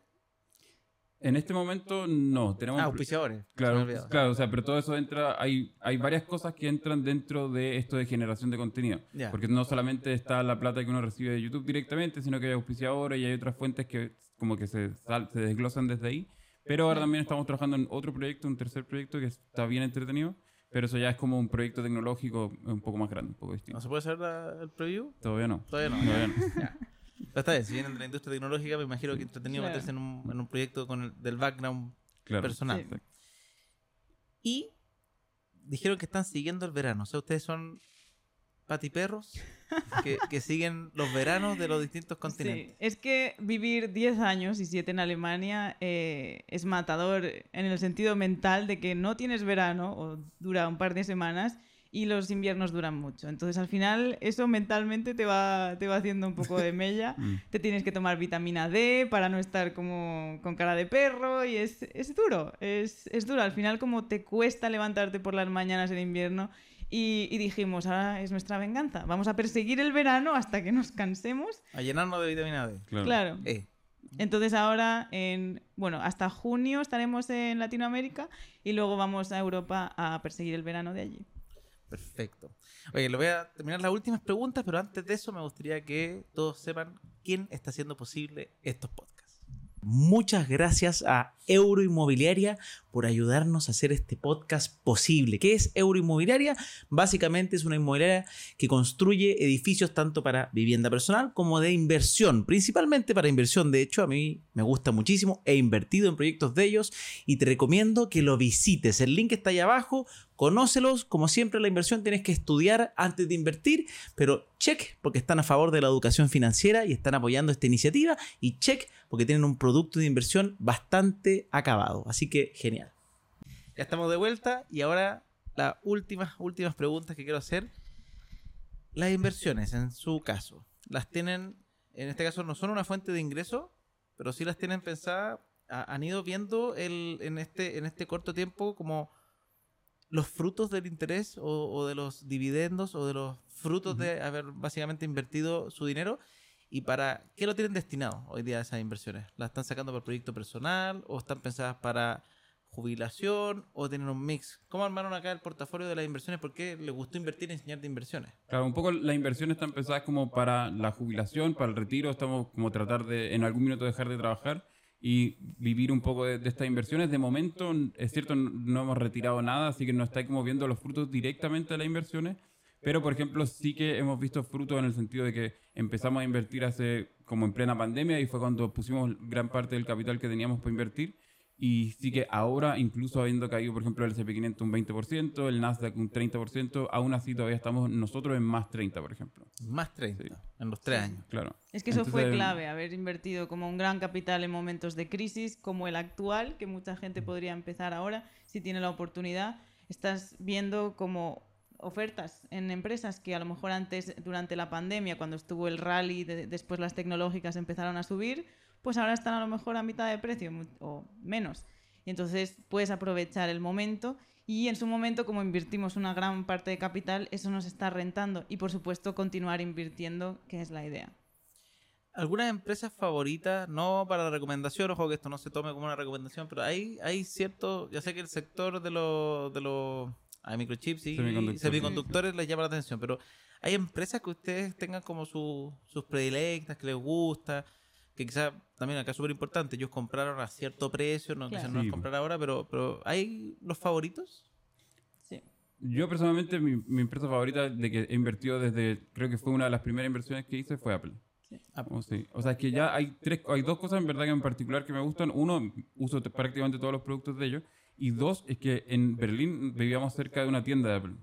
En este momento no, tenemos Ah, auspiciadores. Claro, claro, o sea, pero todo eso entra, hay, hay varias cosas que entran dentro de esto de generación de contenido. Ya. Porque no solamente está la plata que uno recibe de YouTube directamente, sino que hay auspiciadores y hay otras fuentes que como que se, sal- se desglosan desde ahí. Pero ahora también estamos trabajando en otro proyecto, un tercer proyecto que está bien entretenido, pero eso ya es como un proyecto tecnológico un poco más grande, un poco ¿No distinto. se puede hacer la- el preview? Todavía no. Todavía no. Todavía no. Está bien, si vienen de la industria tecnológica, me imagino que entretenido Claro. meterse en un, en un proyecto con el, del background Claro. personal. Sí. Y dijeron que están siguiendo el verano. O sea, ustedes son patiperros que, que siguen los veranos de los distintos continentes. Sí, es que vivir 10 años y 7 en Alemania eh, es matador en el sentido mental de que no tienes verano o dura un par de semanas y los inviernos duran mucho. Entonces al final eso mentalmente te va, te va haciendo un poco de mella. Mm. te tienes que tomar vitamina D para no estar como con cara de perro y es, es duro, es, es duro. Al final como te cuesta levantarte por las mañanas en invierno y, y dijimos, ahora es nuestra venganza, vamos a perseguir el verano hasta que nos cansemos. A llenarnos de vitamina D. Claro. Claro. Eh, Entonces ahora, en, bueno, hasta junio estaremos en Latinoamérica y luego vamos a Europa a perseguir el verano de allí. Perfecto. Oye, le voy a terminar las últimas preguntas, pero antes de eso me gustaría que todos sepan quién está haciendo posible estos podcasts. Muchas gracias a Euro Inmobiliaria por ayudarnos a hacer este podcast posible. ¿Qué es Euro Inmobiliaria? Básicamente es una inmobiliaria que construye edificios tanto para vivienda personal como de inversión, principalmente para inversión. De hecho, a mí me gusta muchísimo, he invertido en proyectos de ellos y te recomiendo que lo visites. El link está ahí abajo, conócelos. Como siempre, la inversión tienes que estudiar antes de invertir, pero check porque están a favor de la educación financiera y están apoyando esta iniciativa y check porque tienen un producto de inversión bastante acabado. Así que genial. Ya estamos de vuelta y ahora las últimas, últimas preguntas que quiero hacer. Las inversiones, en su caso, las tienen, en este caso no son una fuente de ingreso, pero sí las tienen pensadas, ha- han ido viendo el, en, este, en este corto tiempo como los frutos del interés o, o de los dividendos o de los frutos de haber básicamente invertido su dinero y para qué lo tienen destinado hoy día esas inversiones. ¿Las están sacando para proyecto personal o están pensadas para jubilación o tienen un mix? ¿Cómo armaron acá el portafolio de las inversiones? ¿Por qué les gustó invertir en enseñar de inversiones? Claro, un poco la inversión está empezada como para la jubilación, para el retiro, estamos como tratar de en algún minuto dejar de trabajar y vivir un poco de, de estas inversiones. De momento, es cierto, no hemos retirado nada, así que no está como viendo los frutos directamente de las inversiones, pero por ejemplo sí que hemos visto frutos en el sentido de que empezamos a invertir hace como en plena pandemia y fue cuando pusimos gran parte del capital que teníamos para invertir. Y sí que ahora, incluso habiendo caído, por ejemplo, el SP500 un 20%, el Nasdaq un 30%, aún así todavía estamos nosotros en más 30, por ejemplo. Más 30 Sí. en los tres años. Claro. Es que eso fue Entonces, clave, haber invertido como un gran capital en momentos de crisis, como el actual, que mucha gente podría empezar ahora, si tiene la oportunidad. Estás viendo como ofertas en empresas que a lo mejor antes, durante la pandemia, cuando estuvo el rally, de- después las tecnológicas empezaron a subir, pues ahora están a lo mejor a mitad de precio o menos. Y entonces puedes aprovechar el momento y en su momento, como invertimos una gran parte de capital, eso nos está rentando. Y por supuesto, continuar invirtiendo, que es la idea. ¿Algunas empresas favoritas? No para la recomendación, ojo que esto no se tome como una recomendación, pero hay, hay cierto, ya sé que el sector de los de los hay microchips y Semiconductores. semiconductores les llama la atención, pero hay empresas que ustedes tengan como su- sus predilectas, que les gusta, que quizás también acá es súper importante, ellos compraron a cierto precio, no, Claro. no comprar ahora, pero, pero ¿hay los favoritos? Sí. Yo personalmente, mi, mi empresa favorita de que he invertido desde, creo que fue una de las primeras inversiones que hice, fue Apple. Sí. Oh, sí. O sea, es que ya hay tres, hay dos cosas en verdad que en particular que me gustan. Uno, uso prácticamente todos los productos de ellos. Y dos, es que en Berlín vivíamos cerca de una tienda de Apple.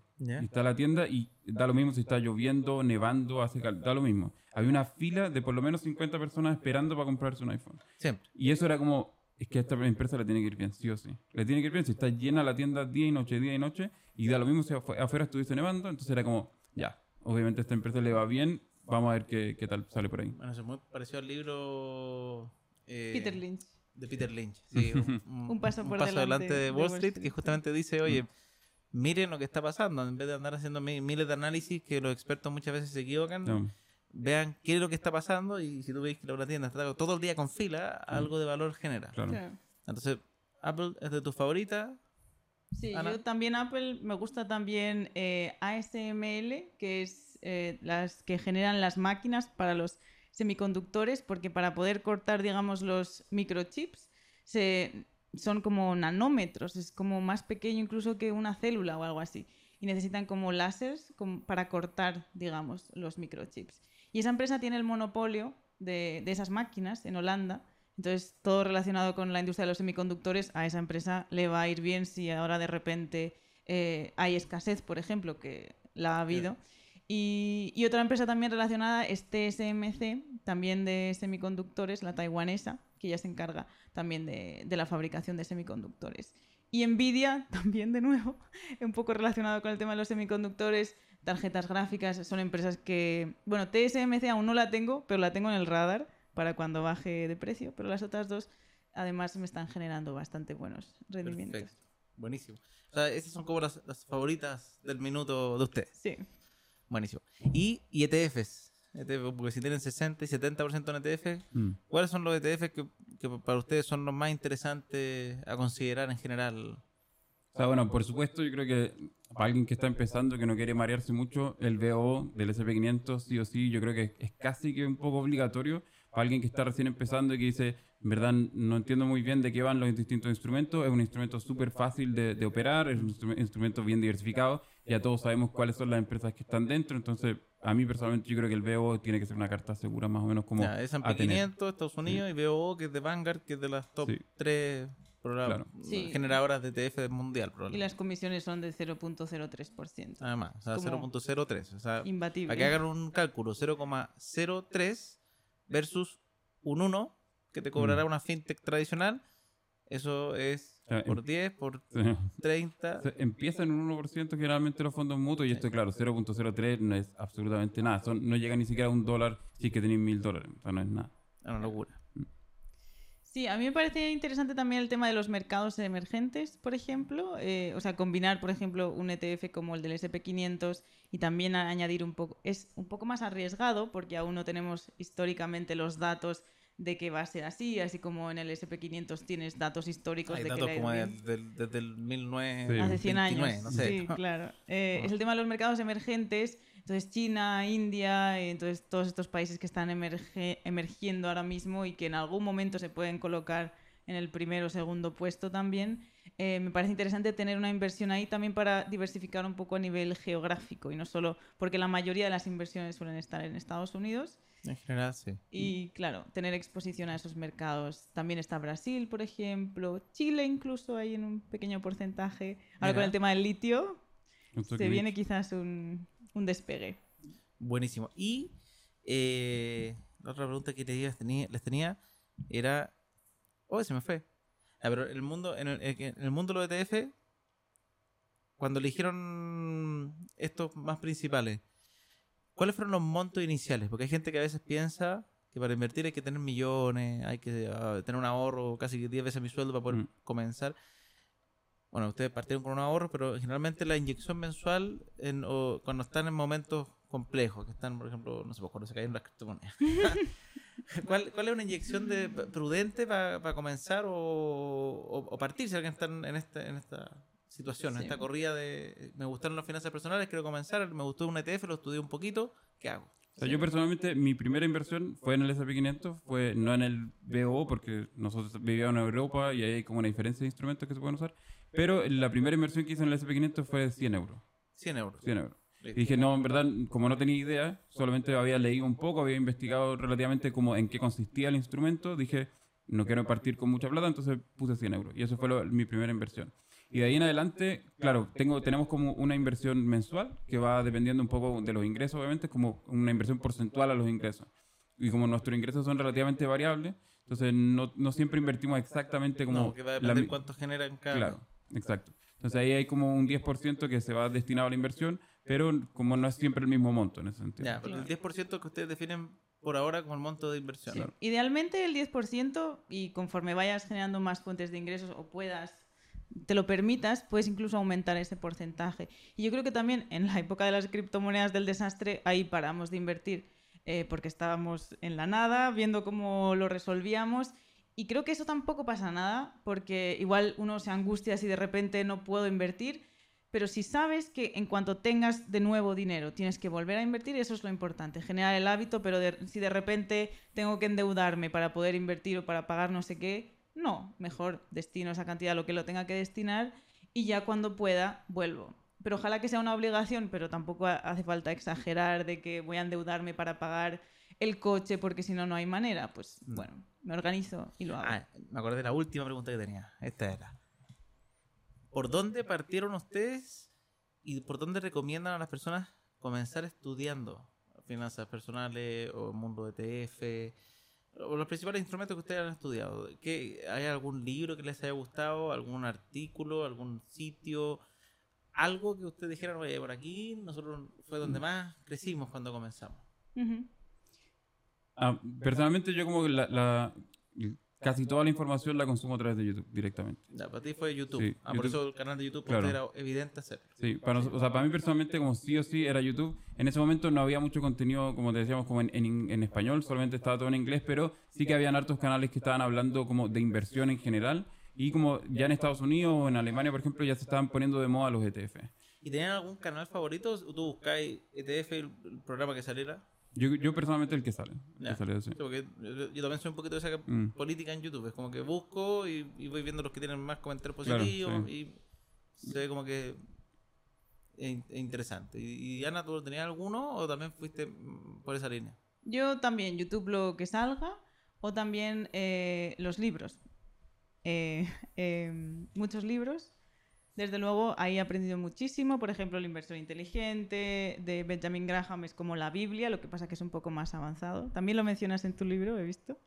Está la tienda y da lo mismo si está lloviendo, nevando, hace cal- da lo mismo. Había una fila de por lo menos 50 personas esperando para comprarse un iPhone. Siempre. Y eso era como, es que a esta empresa le tiene que ir bien, sí o sí. Le tiene que ir bien si está llena la tienda día y noche, día y noche, y da lo mismo si afu- afuera estuviese nevando, entonces era como, ya, obviamente a esta empresa le va bien, vamos a ver qué, qué tal sale por ahí. Bueno, eso es muy parecido al libro eh, Peter Lynch. De Peter Lynch. Sí, un, un- Un paso por adelante delante de de Wall Wall Street, Street, que justamente dice, oye, miren lo que está pasando, en vez de andar haciendo mi- miles de análisis que los expertos muchas veces se equivocan, No. vean qué es lo que está pasando y si tú veis que la tienda está todo el día con fila, algo de valor genera. Claro. Claro. Entonces, Apple es de tus favoritas. Sí, Ana. yo también Apple, me gusta también eh, ASML, que es eh, las que generan las máquinas para los semiconductores, porque para poder cortar, digamos, los microchips, se, son como nanómetros, es como más pequeño incluso que una célula o algo así. Y necesitan como láseres como para cortar, digamos, los microchips. Y esa empresa tiene el monopolio de, de esas máquinas en Holanda. Entonces, todo relacionado con la industria de los semiconductores, a esa empresa le va a ir bien si ahora de repente eh, hay escasez, por ejemplo, que la ha habido. Y, y otra empresa también relacionada es TSMC, también de semiconductores, la taiwanesa, que ya se encarga también de, de la fabricación de semiconductores. Y Nvidia, también de nuevo, un poco relacionado con el tema de los semiconductores, tarjetas gráficas, son empresas que, bueno, TSMC aún no la tengo, pero la tengo en el radar para cuando baje de precio, pero las otras dos además me están generando bastante buenos rendimientos. Perfecto. Buenísimo. O sea, esas son como las, las favoritas del minuto de ustedes. Sí. Buenísimo. Y, y ETFs. ETF, porque si tienen 60 y 70% en ETF, Mm. ¿cuáles son los ETFs que, que para ustedes son los más interesantes a considerar en general? O sea, bueno, por supuesto, yo creo que para alguien que está empezando, que no quiere marearse mucho, el VO del SP500, sí o sí, yo creo que es casi que un poco obligatorio para alguien que está recién empezando y que dice, en verdad no entiendo muy bien de qué van los distintos instrumentos, es un instrumento súper fácil de, de operar, es un instru- instrumento bien diversificado, ya todos sabemos cuáles son las empresas que están dentro, entonces a mí personalmente yo creo que el VO tiene que ser una carta segura más o menos como Ya, S&P a tener. 500, Estados Unidos y VOO, que es de Vanguard, que es de las top Sí. 3 Claro. Sí. generadoras de ETF mundial, Y las comisiones son de 0.03%. Nada más, o sea, Como 0.03. O sea, Imbatible. para que hagan un cálculo, 0,03 versus un 1 que te cobrará Mm. una fintech tradicional, eso es por em- 10, por Sí. 30. Se- Empiezan en un 1% generalmente los fondos mutuos y esto, claro, 0.03 no es absolutamente nada. Son, no llega ni siquiera a un dólar si es que tenéis mil dólares. O sea, no es nada. Es una locura. Sí, a mí me parece interesante también el tema de los mercados emergentes, por ejemplo. Eh, o sea, combinar, por ejemplo, un ETF como el del SP500 y también añadir un poco. Es un poco más arriesgado porque aún no tenemos históricamente los datos de que va a ser así, así como en el SP500 tienes datos históricos Hay de que datos ido como de- desde el Sí. 1929, Hace 100 años. no sé. Sí, claro. Eh, es el tema de los mercados emergentes. Entonces, China, India, eh, entonces todos estos países que están emerge- emergiendo ahora mismo y que en algún momento se pueden colocar en el primero o segundo puesto también. Eh, me parece interesante tener una inversión ahí también para diversificar un poco a nivel geográfico y no solo porque la mayoría de las inversiones suelen estar en Estados Unidos En general, sí. y claro, tener exposición a esos mercados. También está Brasil, por ejemplo, Chile incluso hay en un pequeño porcentaje. Ahora con el tema del litio se viene quizás un, un despegue. Buenísimo. Y eh, la otra pregunta que les tenía, les tenía era. Oh, se me fue. Ah, pero el mundo, en el, en el mundo de los ETF, cuando eligieron estos más principales, ¿cuáles fueron los montos iniciales? Porque hay gente que a veces piensa que para invertir hay que tener millones, hay que ah, tener un ahorro casi que 10 veces mi sueldo para poder Mm. comenzar. Bueno, ustedes partieron con un ahorro, pero generalmente la inyección mensual en, o cuando están en momentos complejos, que están, por ejemplo, no sé, pues, cuando se caen las criptomonedas. ¿Cuál, ¿Cuál es una inyección de, prudente para comenzar o, o- o partir si alguien está en, esta, en esta situación, Sí. esta corrida de me gustaron las finanzas personales, quiero comenzar, me gustó un ETF, lo estudié un poquito, ¿qué hago? O sea, yo personalmente, mi primera inversión fue en el S&P500, fue no en el BO, porque nosotros vivíamos en Europa y ahí hay como una diferencia de instrumentos que se pueden usar, pero la primera inversión que hice en el S&P500 fue de 100 euros. 100 euros. 100 euros. Y dije, no, en verdad, como no tenía idea, solamente había leído un poco, había investigado relativamente como en qué consistía el instrumento, dije, no quiero partir con mucha plata, entonces puse 100 euros. Y eso fue lo- mi primera inversión. Y de ahí en adelante, claro, tengo, tenemos como una inversión mensual que va dependiendo un poco de los ingresos, obviamente, como una inversión porcentual a los ingresos. Y como nuestros ingresos son relativamente variables, entonces no, no siempre invertimos exactamente como... no, que va a la depender mi- cuánto generan cada Claro, exacto. Entonces ahí hay como un 10% que se va destinado a la inversión, pero como no es siempre el mismo monto en ese sentido. Ya, pero el 10% que ustedes definen por ahora como el monto de inversión. Sí. Idealmente el 10% y conforme vayas generando más fuentes de ingresos o puedas, te lo permitas, puedes incluso aumentar ese porcentaje. Y yo creo que también en la época de las criptomonedas del desastre, ahí paramos de invertir eh, porque estábamos en la nada, viendo cómo lo resolvíamos. Y creo que eso tampoco pasa nada, porque igual uno se angustia si de repente no puedo invertir, pero si sabes que en cuanto tengas de nuevo dinero tienes que volver a invertir, eso es lo importante, generar el hábito, pero de- si de repente tengo que endeudarme para poder invertir o para pagar no sé qué, no, mejor destino esa cantidad a lo que lo tenga que destinar y ya cuando pueda vuelvo. Pero ojalá que sea una obligación, pero tampoco ha- hace falta exagerar de que voy a endeudarme para pagar el coche porque si no, no hay manera. Pues No. bueno, me organizo y lo hago. Ah, me acordé de la última pregunta que tenía. Esta era. ¿Por dónde partieron ustedes y por dónde recomiendan a las personas comenzar estudiando finanzas personales o mundo de ETF? Los principales instrumentos que ustedes han estudiado. ¿Qué, ¿Hay algún libro que les haya gustado? ¿Algún artículo? ¿Algún sitio? Algo que ustedes dijeran, oye, por aquí nosotros fue donde más crecimos cuando comenzamos. Ah, personalmente yo como que la, la- casi toda la información la consumo a través de YouTube directamente. Ya, para ti fue YouTube. Sí, ah, por YouTube. eso el canal de YouTube Claro. era evidente hacerlo. Sí, para, o sea, para mí personalmente como sí o sí era YouTube. En ese momento no había mucho contenido, como te decíamos, como en, en- en español, solamente estaba todo en inglés, pero sí que habían hartos canales que estaban hablando como de inversión en general. Y como ya en Estados Unidos o en Alemania, por ejemplo, ya se estaban poniendo de moda los ETF. ¿Y tenían algún canal favorito? ¿Tú buscáis ETF, el programa que saliera? Yo, yo personalmente el que sale. el Ya. que sale, sí. Sí, porque yo, yo también soy un poquito de esa Mm. política en YouTube. Es como que busco y, y voy viendo los que tienen más comentarios Claro, positivos y se ve como que es in- es interesante. ¿Y, y Ana, tú tenías alguno o también fuiste por esa línea? Yo también, YouTube lo que salga, o también eh, los libros. Eh, eh, muchos libros. Desde luego, ahí he aprendido muchísimo. Por ejemplo, el inversor inteligente de Benjamin Graham es como la Biblia, lo que pasa que es un poco más avanzado. También lo mencionas en tu libro, he visto.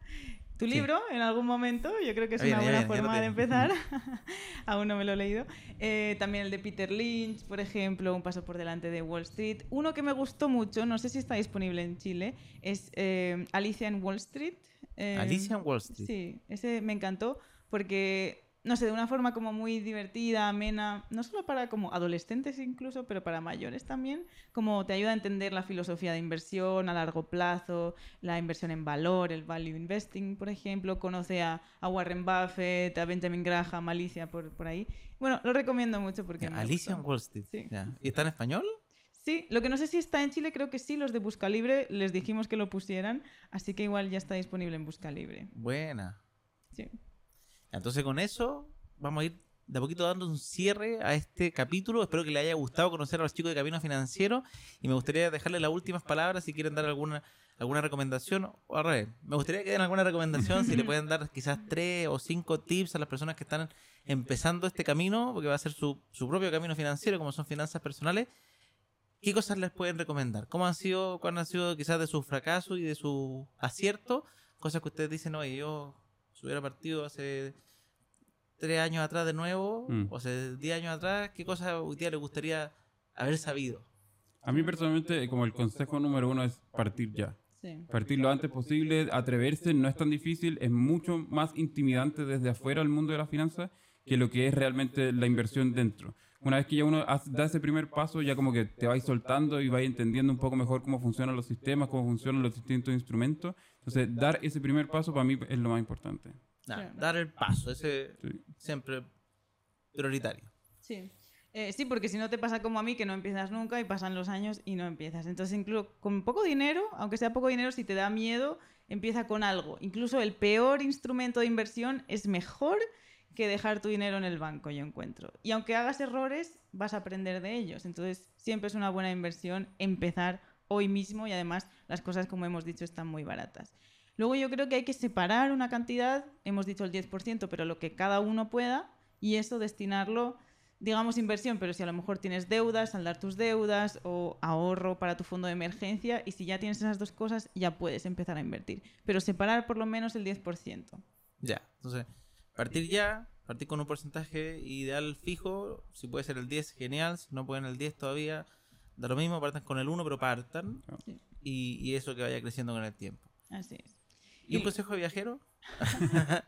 Tu Sí. libro, en algún momento, yo creo que es una buena ya forma de empezar. Aún no me lo he leído. Eh, también el de Peter Lynch, por ejemplo, Un paso por delante de Wall Street. Uno que me gustó mucho, no sé si está disponible en Chile, es eh, Alicia en Wall Street. Eh, Alicia en Wall Street. Sí, ese me encantó porque no sé, de una forma como muy divertida, amena, no solo para como adolescentes incluso, pero para mayores también, como te ayuda a entender la filosofía de inversión a largo plazo, la inversión en valor, el value investing, por ejemplo, conoce a, a Warren Buffett, a Benjamin Graham, Alicia por, por ahí. Bueno, lo recomiendo mucho porque... me Alicia en gustó. Wall Street. Sí. ¿Y está en español? Sí, lo que no sé si está en Chile, creo que sí, los de Busca Libre les dijimos que lo pusieran, así que igual ya está disponible en Busca Libre. Buena. Sí. Entonces con eso vamos a ir de a poquito dando un cierre a este capítulo. Espero que les haya gustado conocer a los chicos de Camino Financiero y me gustaría dejarles las últimas palabras si quieren dar alguna alguna recomendación o al revés. Me gustaría que den alguna recomendación si le pueden dar quizás tres o cinco tips a las personas que están empezando este camino, porque va a ser su, su propio camino financiero, como son finanzas personales. ¿Qué cosas les pueden recomendar? ¿Cómo han sido, cuáles han sido quizás de sus fracasos y de su acierto? Cosas que ustedes dicen, oye, yo si hubiera partido hace tres años atrás de nuevo, Mm. o hace diez años atrás, ¿qué cosas hoy día les gustaría haber sabido? A mí personalmente, como el consejo número uno es partir ya. Sí. Partir lo antes posible, atreverse, no es tan difícil, es mucho más intimidante desde afuera el mundo de las finanzas que lo que es realmente la inversión dentro. Una vez que ya uno hace- da ese primer paso, ya como que te vais soltando y vais entendiendo un poco mejor cómo funcionan los sistemas, cómo funcionan los distintos instrumentos. Entonces, dar ese primer paso para mí es lo más importante. Sí. dar el paso, ese Sí. siempre prioritario. Sí. Eh, sí, porque si no te pasa como a mí, que no empiezas nunca y pasan los años y no empiezas. Entonces, incluso con poco dinero, aunque sea poco dinero, si te da miedo, empieza con algo. Incluso el peor instrumento de inversión es mejor que dejar tu dinero en el banco, yo encuentro. Y aunque hagas errores, vas a aprender de ellos. Entonces, siempre es una buena inversión empezar hoy mismo y además las cosas, como hemos dicho, están muy baratas. Luego yo creo que hay que separar una cantidad, hemos dicho el 10%, pero lo que cada uno pueda, y eso destinarlo, digamos, inversión, pero si a lo mejor tienes deudas, saldar tus deudas o ahorro para tu fondo de emergencia, y si ya tienes esas dos cosas, ya puedes empezar a invertir. Pero separar por lo menos el 10%. Ya, entonces, partir ya, partir con un porcentaje ideal fijo, si puede ser el 10, genial, si no pueden el 10 todavía, da lo mismo, partan con el 1, pero partan, Sí. y, y eso que vaya creciendo con el tiempo. Así es. ¿Y un Y- consejo de viajero?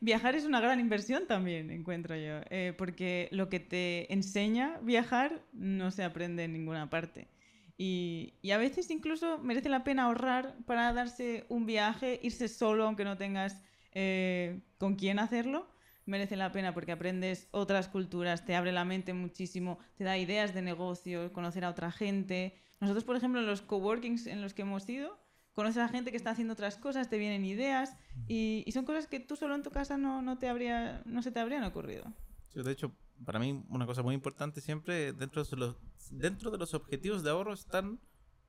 Viajar es una gran inversión también, encuentro yo, eh, porque lo que te enseña viajar no se aprende en ninguna parte. Y, y a veces incluso merece la pena ahorrar para darse un viaje, irse solo aunque no tengas eh, con quién hacerlo. Merece la pena porque aprendes otras culturas, te abre la mente muchísimo, te da ideas de negocio, conocer a otra gente. Nosotros, por ejemplo, en los coworkings en los que hemos ido, conoces a gente que está haciendo otras cosas, te vienen ideas y, y son cosas que tú solo en tu casa no, no, te habría, no se te habrían ocurrido. Sí, de hecho, para mí una cosa muy importante siempre, dentro de los, dentro de los objetivos de ahorro están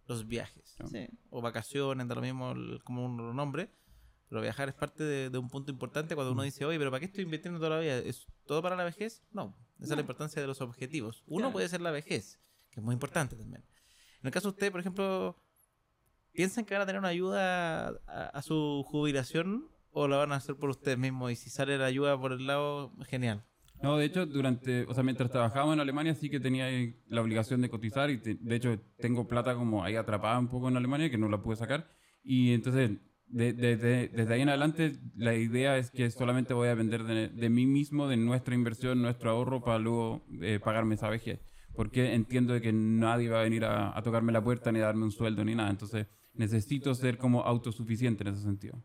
los viajes. Sí. O vacaciones, da lo mismo el- como lo nombre. Pero viajar es parte de, de un punto importante cuando uno dice, oye, pero ¿para qué estoy invirtiendo toda la vida? ¿Es todo para la vejez? No, esa es la No. importancia de los objetivos. Uno Claro. puede ser la vejez, que es muy importante también. En el caso de usted, por ejemplo, ¿piensan que van a tener una ayuda a, a su jubilación o la van a hacer por ustedes mismos? Y si sale la ayuda por el lado, genial. No, de hecho, durante, o sea, mientras trabajaba en Alemania sí que tenía la obligación de cotizar y te- de hecho tengo plata como ahí atrapada un poco en Alemania que no la pude sacar y entonces de- de- de- desde ahí en adelante la idea es que solamente voy a depender de, de mí mismo, de nuestra inversión, nuestro ahorro para luego eh, pagarme esa vejez. Porque entiendo de que nadie va a venir a, a tocarme la puerta ni a darme un sueldo ni nada. Entonces necesito ser como autosuficiente en ese sentido.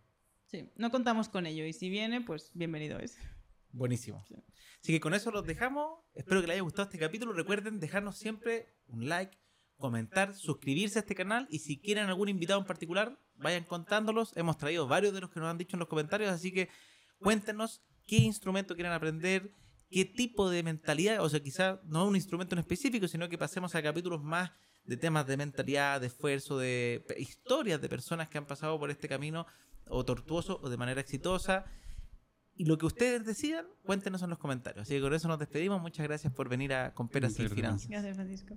Sí, no contamos con ello y si viene, pues bienvenido es. Buenísimo. Así que con eso los dejamos. Espero que les haya gustado este capítulo. Recuerden dejarnos siempre un like, comentar, suscribirse a este canal y si quieren algún invitado en particular, vayan contándolos. Hemos traído varios de los que nos han dicho en los comentarios, así que cuéntenos qué instrumento quieren aprender, qué tipo de mentalidad, o sea, quizá no un instrumento en específico, sino que pasemos a capítulos más de temas de mentalidad, de esfuerzo, de historias de personas que han pasado por este camino o tortuoso o de manera exitosa. Y lo que ustedes decidan, cuéntenos en los comentarios. Así que con eso nos despedimos. Muchas gracias por venir a Con Peras y. Finanzas. Gracias, Francisco.